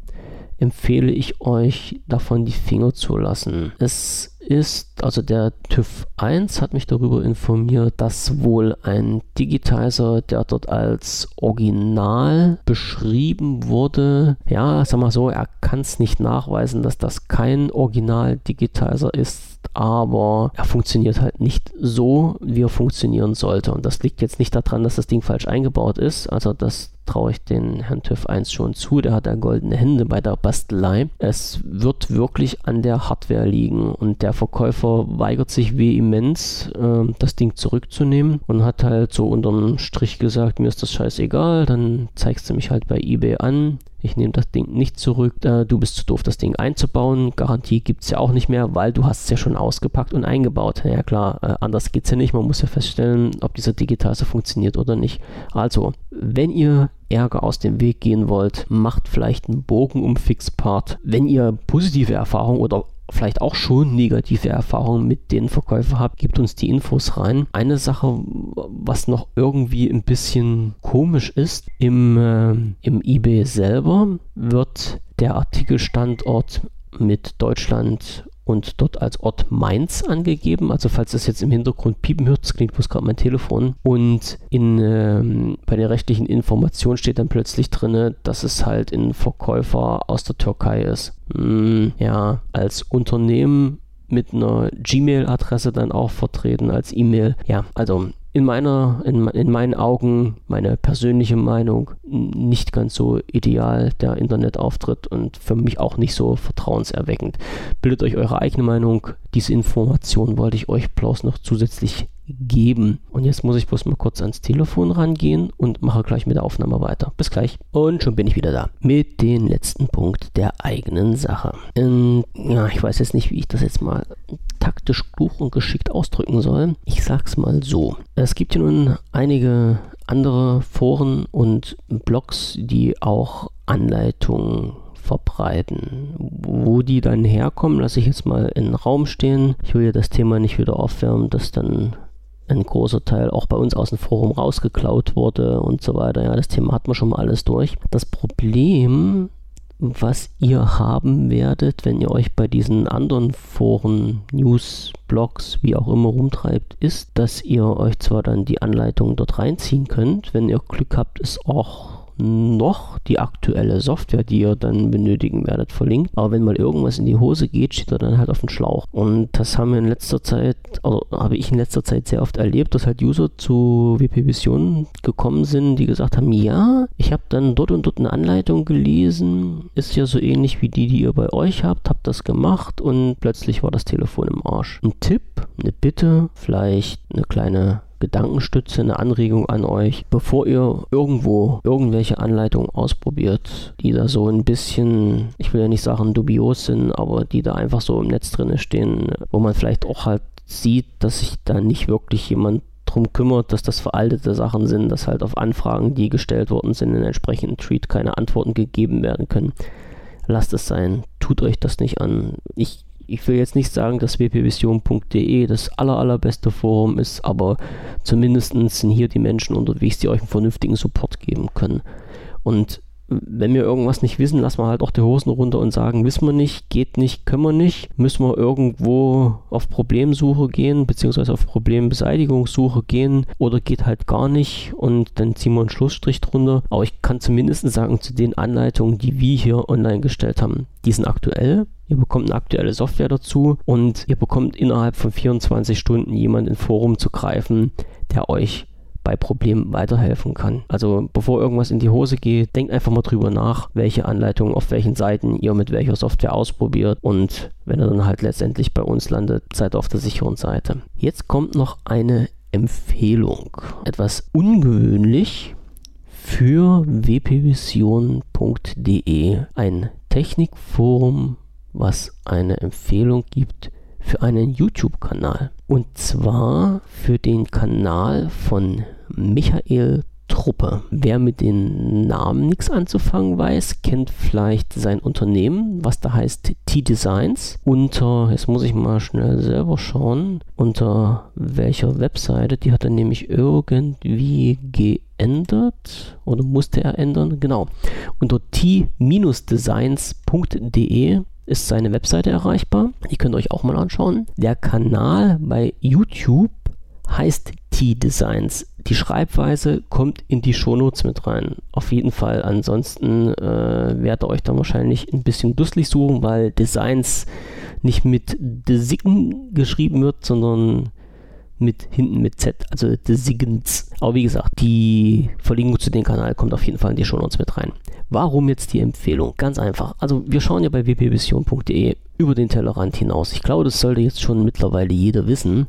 empfehle ich euch davon die Finger zu lassen. Es ist, also der TÜV 1 hat mich darüber informiert, dass wohl ein Digitizer, der dort als Original beschrieben wurde, ja, sag mal so, er kann es nicht nachweisen, dass das kein Original-Digitizer ist, aber er funktioniert halt nicht so, wie er funktionieren sollte. Und das liegt jetzt nicht daran, dass das Ding falsch eingebaut ist, also das traue ich den Herrn TÜV 1 schon zu, der hat da goldene Hände bei der Bastelei. Es wird wirklich an der Hardware liegen und der Verkäufer weigert sich vehement, äh, das Ding zurückzunehmen und hat halt so unterm Strich gesagt, mir ist das scheißegal, dann zeigst du mich halt bei eBay an, ich nehme das Ding nicht zurück, äh, du bist zu doof, das Ding einzubauen. Garantie gibt es ja auch nicht mehr, weil du hast es ja schon ausgepackt und eingebaut. Ja klar, äh, anders geht es ja nicht. Man muss ja feststellen, ob dieser Digitaler funktioniert oder nicht. Also, wenn ihr Ärger aus dem Weg gehen wollt, macht vielleicht einen Bogen um Fixpart. Wenn ihr positive Erfahrungen oder vielleicht auch schon negative Erfahrungen mit den Verkäufern habt, gebt uns die Infos rein. Eine Sache, was noch irgendwie ein bisschen komisch ist, im, äh, im eBay selber wird der Artikelstandort mit Deutschland und dort als Ort Mainz angegeben. Also falls das jetzt im Hintergrund piepen hört, das klingt bloß gerade mein Telefon. Und in, ähm, bei den rechtlichen Informationen steht dann plötzlich drin, dass es halt ein Verkäufer aus der Türkei ist. Hm, ja, als Unternehmen mit einer Gmail-Adresse dann auch vertreten als E-Mail. Ja, also in meiner, in, in meinen Augen, meine persönliche Meinung, nicht ganz so ideal der Internetauftritt und für mich auch nicht so vertrauenserweckend. Bildet euch eure eigene Meinung. Diese Information wollte ich euch bloß noch zusätzlich geben. Und jetzt muss ich bloß mal kurz ans Telefon rangehen und mache gleich mit der Aufnahme weiter. Bis gleich. Und schon bin ich wieder da. Mit dem letzten Punkt der eigenen Sache. Ähm, ja, ich weiß jetzt nicht, wie ich das jetzt mal taktisch klug und geschickt ausdrücken soll. Ich sag's mal so. Es gibt ja nun einige andere Foren und Blogs, die auch Anleitungen verbreiten. Wo die dann herkommen, lasse ich jetzt mal in den Raum stehen. Ich will ja das Thema nicht wieder aufwärmen, dass dann ein großer Teil auch bei uns aus dem Forum rausgeklaut wurde und so weiter. Ja, das Thema hat man schon mal alles durch. Das Problem, was ihr haben werdet, wenn ihr euch bei diesen anderen Foren, News, Blogs, wie auch immer rumtreibt, ist, dass ihr euch zwar dann die Anleitung dort reinziehen könnt, wenn ihr Glück habt, ist auch noch die aktuelle Software, die ihr dann benötigen werdet, verlinkt. Aber wenn mal irgendwas in die Hose geht, steht er dann halt auf dem Schlauch. Und das haben wir in letzter Zeit, oder habe ich in letzter Zeit sehr oft erlebt, dass halt User zu WP Vision gekommen sind, die gesagt haben, ja, ich habe dann dort und dort eine Anleitung gelesen, ist ja so ähnlich wie die, die ihr bei euch habt, habt das gemacht und plötzlich war das Telefon im Arsch. Ein Tipp, eine Bitte, vielleicht eine kleine Gedankenstütze, eine Anregung an euch, bevor ihr irgendwo irgendwelche Anleitungen ausprobiert, die da so ein bisschen, ich will ja nicht sagen dubios sind, aber die da einfach so im Netz drin stehen, wo man vielleicht auch halt sieht, dass sich da nicht wirklich jemand drum kümmert, dass das veraltete Sachen sind, dass halt auf Anfragen, die gestellt worden sind, in entsprechenden Tweet keine Antworten gegeben werden können. Lasst es sein, tut euch das nicht an. Ich ich will jetzt nicht sagen, dass wpvision.de das aller, allerbeste Forum ist, aber zumindest sind hier die Menschen unterwegs, die euch einen vernünftigen Support geben können. Und wenn wir irgendwas nicht wissen, lassen wir halt auch die Hosen runter und sagen, wissen wir nicht, geht nicht, können wir nicht, müssen wir irgendwo auf Problemsuche gehen, beziehungsweise auf Problembeseitigungssuche gehen oder geht halt gar nicht und dann ziehen wir einen Schlussstrich drunter. Aber ich kann zumindest sagen, zu den Anleitungen, die wir hier online gestellt haben, die sind aktuell, Ihr bekommt eine aktuelle Software dazu und ihr bekommt innerhalb von 24 Stunden jemanden in Forum zu greifen, der euch bei Problemen weiterhelfen kann. Also bevor irgendwas in die Hose geht, denkt einfach mal drüber nach, welche Anleitungen auf welchen Seiten ihr mit welcher Software ausprobiert und wenn ihr dann halt letztendlich bei uns landet, seid auf der sicheren Seite. Jetzt kommt noch eine Empfehlung. Etwas ungewöhnlich für wpvision.de, ein Technikforum was eine Empfehlung gibt für einen YouTube-Kanal. Und zwar für den Kanal von Michael Truppe. Wer mit den Namen nichts anzufangen weiß, kennt vielleicht sein Unternehmen, was da heißt T-Designs. Unter, jetzt muss ich mal schnell selber schauen, unter welcher Webseite, die hat er nämlich irgendwie geändert oder musste er ändern, genau. Unter t-designs.de ist seine Webseite erreichbar. Die könnt ihr euch auch mal anschauen. Der Kanal bei YouTube heißt T-Designs. Die Schreibweise kommt in die Shownotes mit rein. Auf jeden Fall. Ansonsten äh, werdet ihr euch dann wahrscheinlich ein bisschen dusselig suchen, weil Designs nicht mit Design geschrieben wird, sondern mit hinten mit Z, also Designs. Aber wie gesagt, die Verlinkung zu dem Kanal kommt auf jeden Fall in die Shownotes mit rein. Warum jetzt die Empfehlung? Ganz einfach. Also wir schauen ja bei wpvision.de über den Tellerrand hinaus. Ich glaube, das sollte jetzt schon mittlerweile jeder wissen.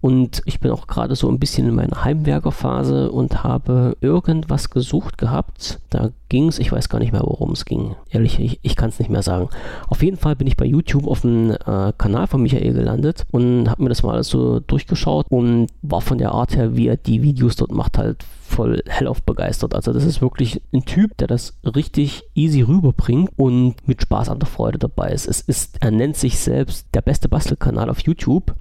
Und ich bin auch gerade so ein bisschen in meiner Heimwerkerphase und habe irgendwas gesucht gehabt. Da ging es, ich weiß gar nicht mehr, worum es ging. Ehrlich, ich, ich kann es nicht mehr sagen. Auf jeden Fall bin ich bei YouTube auf dem äh, Kanal von Michael gelandet und habe mir das mal alles so durchgeschaut und war von der Art her, wie er die Videos dort macht, halt voll hellauf begeistert. Also das ist wirklich ein Typ, der das richtig easy rüberbringt und mit Spaß an der Freude dabei ist. Es ist, er nennt sich selbst der beste Bastelkanal auf YouTube.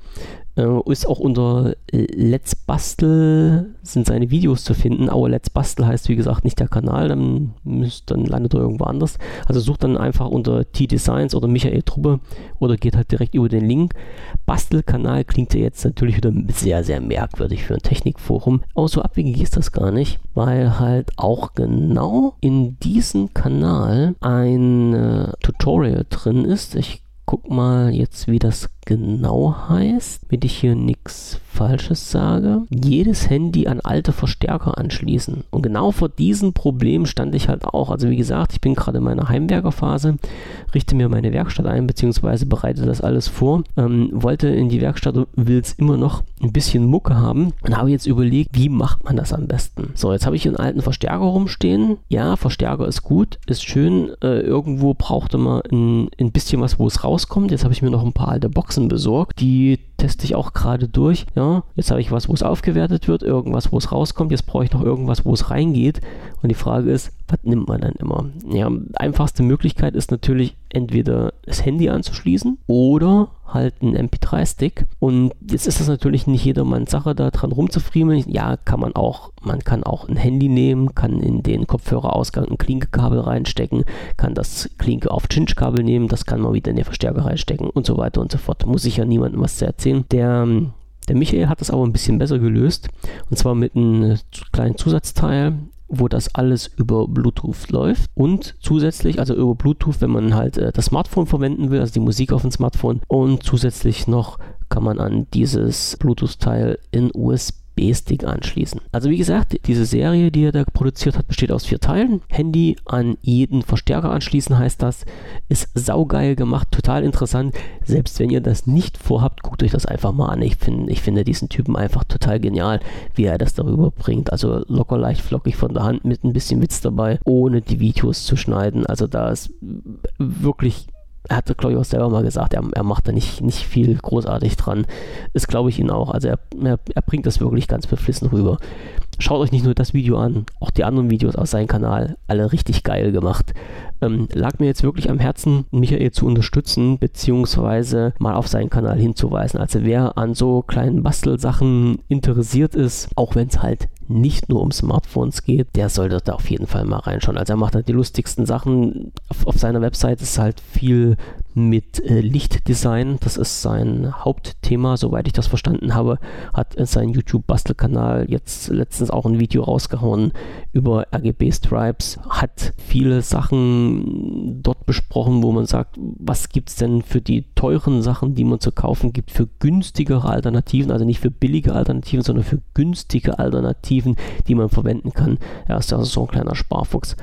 Äh, ist auch unter Let's Bastel sind seine Videos zu finden, aber Let's Bastel heißt wie gesagt nicht der Kanal, dann, müsst, dann landet er irgendwo anders. Also sucht dann einfach unter T-Designs oder Michael Truppe oder geht halt direkt über den Link. Bastelkanal klingt ja jetzt natürlich wieder sehr, sehr merkwürdig für ein Technikforum, aber so abwegig ist das gar nicht, weil halt auch genau in diesem Kanal ein äh, Tutorial drin ist. Ich guck mal jetzt, wie das genau heißt, damit ich hier nichts Falsches sage. Jedes Handy an alte Verstärker anschließen. Und genau vor diesem Problem stand ich halt auch. Also wie gesagt, ich bin gerade in meiner Heimwerkerphase, richte mir meine Werkstatt ein, beziehungsweise bereite das alles vor. Ähm, wollte in die Werkstatt und will es immer noch ein bisschen Mucke haben und habe jetzt überlegt, wie macht man das am besten. So, jetzt habe ich einen alten Verstärker rumstehen. Ja, Verstärker ist gut, ist schön. Äh, irgendwo brauchte man ein, ein bisschen was, wo es rauskommt. Jetzt habe ich mir noch ein paar alte Boxen Boxen besorgt. Die teste ich auch gerade durch. Ja, jetzt habe ich was, wo es aufgewertet wird, irgendwas, wo es rauskommt. Jetzt brauche ich noch irgendwas, wo es reingeht. Und die Frage ist, was nimmt man dann immer? Ja, einfachste Möglichkeit ist natürlich entweder das Handy anzuschließen oder halt ein MP3-Stick. Und jetzt ist das natürlich nicht jedermanns Sache, da dran rumzufriemeln. Ja, kann man auch. Man kann auch ein Handy nehmen, kann in den Kopfhörerausgang ein Klinkekabel reinstecken, kann das Klinke auf Cinch-Kabel nehmen, das kann man wieder in den Verstärker reinstecken und so weiter und so fort. Muss ich ja niemandem was erzählen. Der der Michael hat das aber ein bisschen besser gelöst. Und zwar mit einem kleinen Zusatzteil wo das alles über Bluetooth läuft und zusätzlich, also über Bluetooth, wenn man halt äh, das Smartphone verwenden will, also die Musik auf dem Smartphone und zusätzlich noch kann man an dieses Bluetooth-Teil in USB USB-Stick anschließen. Also wie gesagt, diese Serie, die er da produziert hat, besteht aus vier Teilen. Handy an jeden Verstärker anschließen heißt das. Ist saugeil gemacht, total interessant. Selbst wenn ihr das nicht vorhabt, guckt euch das einfach mal an. Ich, find, ich finde diesen Typen einfach total genial, wie er das darüber bringt. Also locker leicht flockig von der Hand mit ein bisschen Witz dabei, ohne die Videos zu schneiden. Also da ist wirklich er hat, glaube ich, auch selber mal gesagt, er, er macht da nicht, nicht viel großartig dran. Das glaube ich ihn auch. Also er, er, er bringt das wirklich ganz beflissen rüber. Schaut euch nicht nur das Video an, auch die anderen Videos aus seinem Kanal, alle richtig geil gemacht. Ähm, lag mir jetzt wirklich am Herzen, Michael zu unterstützen, beziehungsweise mal auf seinen Kanal hinzuweisen. Also wer an so kleinen Bastelsachen interessiert ist, auch wenn es halt nicht nur um Smartphones geht, der sollte da auf jeden Fall mal reinschauen. Also er macht halt die lustigsten Sachen. Auf, auf seiner Website ist halt viel mit äh, Lichtdesign. Das ist sein Hauptthema, soweit ich das verstanden habe. Hat in seinem YouTube-Bastelkanal jetzt letztens auch ein Video rausgehauen über RGB-Stripes. Hat viele Sachen dort besprochen, wo man sagt, was gibt es denn für die teuren Sachen, die man zu kaufen gibt, für günstigere Alternativen, also nicht für billige Alternativen, sondern für günstige Alternativen, die man verwenden kann. Er ist also so ein kleiner Sparfuchs.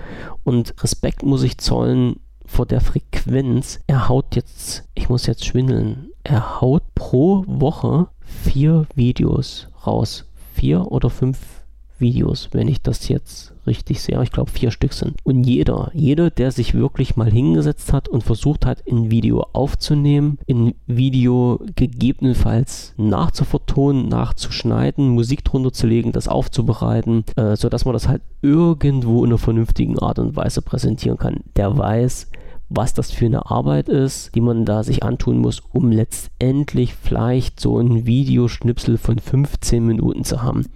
Und Respekt muss ich zollen vor der Frequenz. Er haut jetzt, ich muss jetzt schwindeln, er haut pro Woche vier Videos raus. Vier oder fünf Videos, wenn ich das jetzt richtig sehe. Ich glaube, vier Stück sind. Und jeder, jeder, der sich wirklich mal hingesetzt hat und versucht hat, ein Video aufzunehmen, ein Video gegebenenfalls nachzuvertonen, nachzuschneiden, Musik drunter zu legen, das aufzubereiten, äh, sodass man das halt irgendwo in einer vernünftigen Art und Weise präsentieren kann, der weiß, was das für eine Arbeit ist, die man da sich antun muss, um letztendlich vielleicht so ein Videoschnipsel von 15 Minuten zu haben.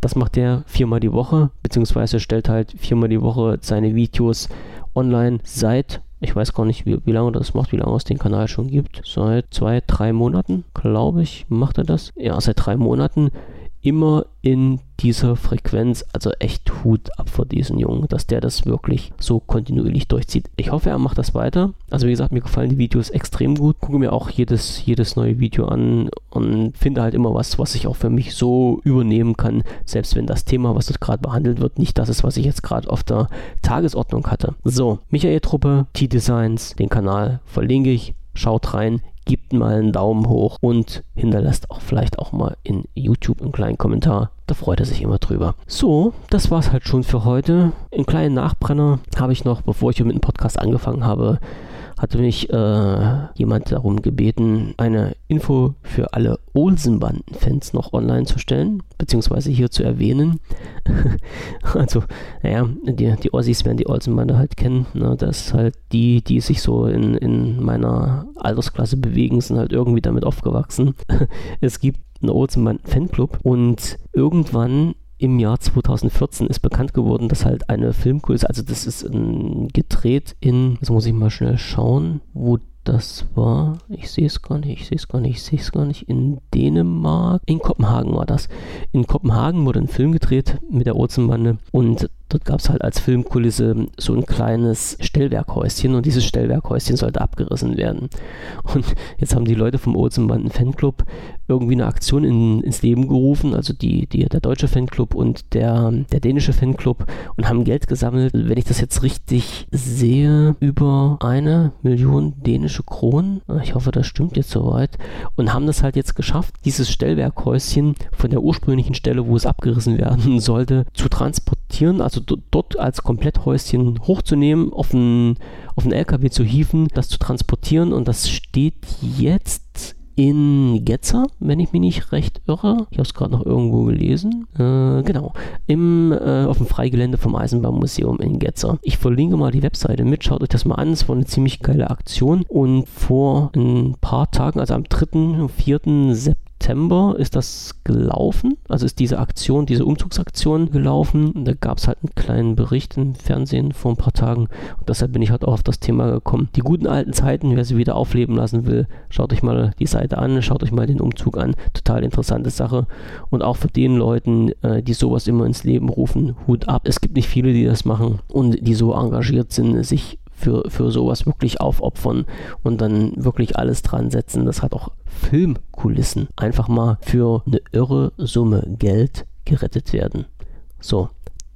Das macht er viermal die Woche, beziehungsweise stellt halt viermal die Woche seine Videos online seit, ich weiß gar nicht, wie, wie lange das macht, wie lange es den Kanal schon gibt. Seit zwei, drei Monaten, glaube ich, macht er das. Ja, seit drei Monaten immer in dieser Frequenz. Also echt Hut ab vor diesen Jungen, dass der das wirklich so kontinuierlich durchzieht. Ich hoffe, er macht das weiter. Also wie gesagt, mir gefallen die Videos extrem gut. Gucke mir auch jedes, jedes neue Video an und finde halt immer was, was ich auch für mich so übernehmen kann, selbst wenn das Thema, was dort gerade behandelt wird, nicht das ist, was ich jetzt gerade auf der Tagesordnung hatte. So, Michael Truppe, T-Designs, den Kanal verlinke ich. Schaut rein, gebt mal einen Daumen hoch und hinterlasst auch vielleicht auch mal in YouTube einen kleinen Kommentar. Da freut er sich immer drüber. So, das war's halt schon für heute. Einen kleinen Nachbrenner habe ich noch, bevor ich hier mit dem Podcast angefangen habe, hatte mich äh, jemand darum gebeten, eine Info für alle Olsenbanden-Fans noch online zu stellen, beziehungsweise hier zu erwähnen. also, naja, die, die Ossis werden die Olsenbande halt kennen. Ne? Das halt die, die sich so in, in meiner Altersklasse bewegen, sind halt irgendwie damit aufgewachsen. es gibt einen Olsenbanden-Fanclub und irgendwann im Jahr 2014 ist bekannt geworden, dass halt eine Filmkulisse, also das ist ein, gedreht in, das muss ich mal schnell schauen, wo das war, ich sehe es gar nicht, ich sehe es gar nicht, ich sehe es gar nicht, in Dänemark, in Kopenhagen war das. In Kopenhagen wurde ein Film gedreht mit der Olsenbande und Dort gab es halt als Filmkulisse so ein kleines Stellwerkhäuschen und dieses Stellwerkhäuschen sollte abgerissen werden. Und jetzt haben die Leute vom Olsenbanden Fanclub irgendwie eine Aktion in, ins Leben gerufen, also die, die, der deutsche Fanclub und der, der dänische Fanclub und haben Geld gesammelt, wenn ich das jetzt richtig sehe, über eine Million dänische Kronen. Ich hoffe, das stimmt jetzt soweit. Und haben das halt jetzt geschafft, dieses Stellwerkhäuschen von der ursprünglichen Stelle, wo es abgerissen werden sollte, zu transportieren, also also dort als Kompletthäuschen hochzunehmen, auf einen, auf einen LKW zu hieven, das zu transportieren und das steht jetzt in Getzer, wenn ich mich nicht recht irre. Ich habe es gerade noch irgendwo gelesen. Äh, genau. Im, äh, auf dem Freigelände vom Eisenbahnmuseum in Getzer. Ich verlinke mal die Webseite mit. Schaut euch das mal an. Es war eine ziemlich geile Aktion. Und vor ein paar Tagen, also am 3. und 4. September, September ist das gelaufen, also ist diese Aktion, diese Umzugsaktion gelaufen. Da gab es halt einen kleinen Bericht im Fernsehen vor ein paar Tagen und deshalb bin ich halt auch auf das Thema gekommen. Die guten alten Zeiten, wer sie wieder aufleben lassen will, schaut euch mal die Seite an, schaut euch mal den Umzug an. Total interessante Sache und auch für den Leuten, äh, die sowas immer ins Leben rufen, Hut ab. Es gibt nicht viele, die das machen und die so engagiert sind, sich für, für sowas wirklich aufopfern und dann wirklich alles dran setzen. Das hat auch Filmkulissen einfach mal für eine irre Summe Geld gerettet werden. So,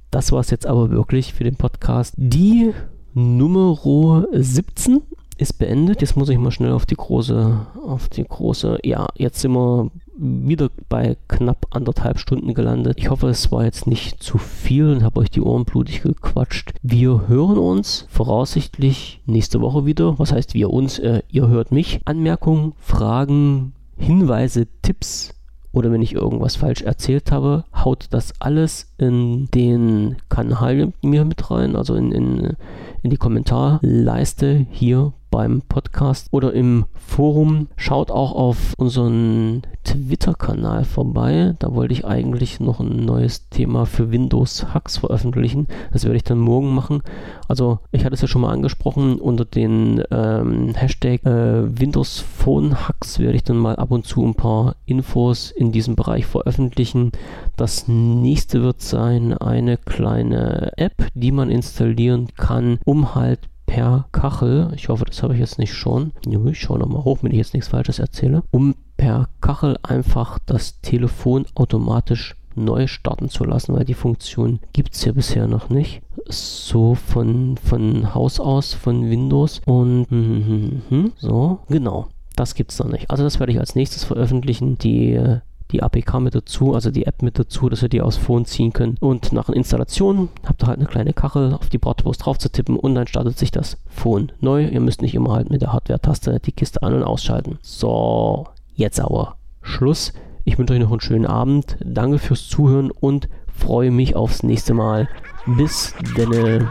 das war es jetzt aber wirklich für den Podcast. Die Nummer 17 ist beendet. Jetzt muss ich mal schnell auf die große, auf die große, ja, jetzt sind wir wieder bei knapp anderthalb Stunden gelandet. Ich hoffe, es war jetzt nicht zu viel und habe euch die Ohren blutig gequatscht. Wir hören uns voraussichtlich nächste Woche wieder. Was heißt wir uns? Äh, ihr hört mich. Anmerkungen, Fragen, Hinweise, Tipps oder wenn ich irgendwas falsch erzählt habe, haut das alles in den Kanal mir mit rein, also in, in, in die Kommentarleiste hier beim Podcast oder im Forum. Schaut auch auf unseren Twitter-Kanal vorbei. Da wollte ich eigentlich noch ein neues Thema für Windows Hacks veröffentlichen. Das werde ich dann morgen machen. Also ich hatte es ja schon mal angesprochen, unter den ähm, Hashtag äh, Windows Phone Hacks werde ich dann mal ab und zu ein paar Infos in diesem Bereich veröffentlichen. Das nächste wird sein eine kleine App, die man installieren kann, um halt per Kachel, ich hoffe, das habe ich jetzt nicht schon, ich schaue nochmal hoch, wenn ich jetzt nichts Falsches erzähle, um per Kachel einfach das Telefon automatisch neu starten zu lassen, weil die Funktion gibt es ja bisher noch nicht. So von, von Haus aus, von Windows und hm, hm, hm, so, genau. Das gibt es noch nicht. Also das werde ich als nächstes veröffentlichen. Die die APK mit dazu, also die App mit dazu, dass ihr die aus Phone ziehen könnt. Und nach Installation habt ihr halt eine kleine Kachel auf die Bratwurst drauf zu tippen und dann startet sich das Phone neu. Ihr müsst nicht immer halt mit der Hardware-Taste die Kiste an- und ausschalten. So, jetzt aber Schluss. Ich wünsche euch noch einen schönen Abend. Danke fürs Zuhören und freue mich aufs nächste Mal. Bis denne.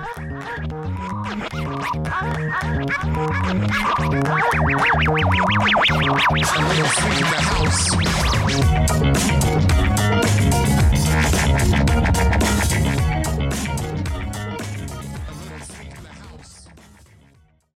In the house.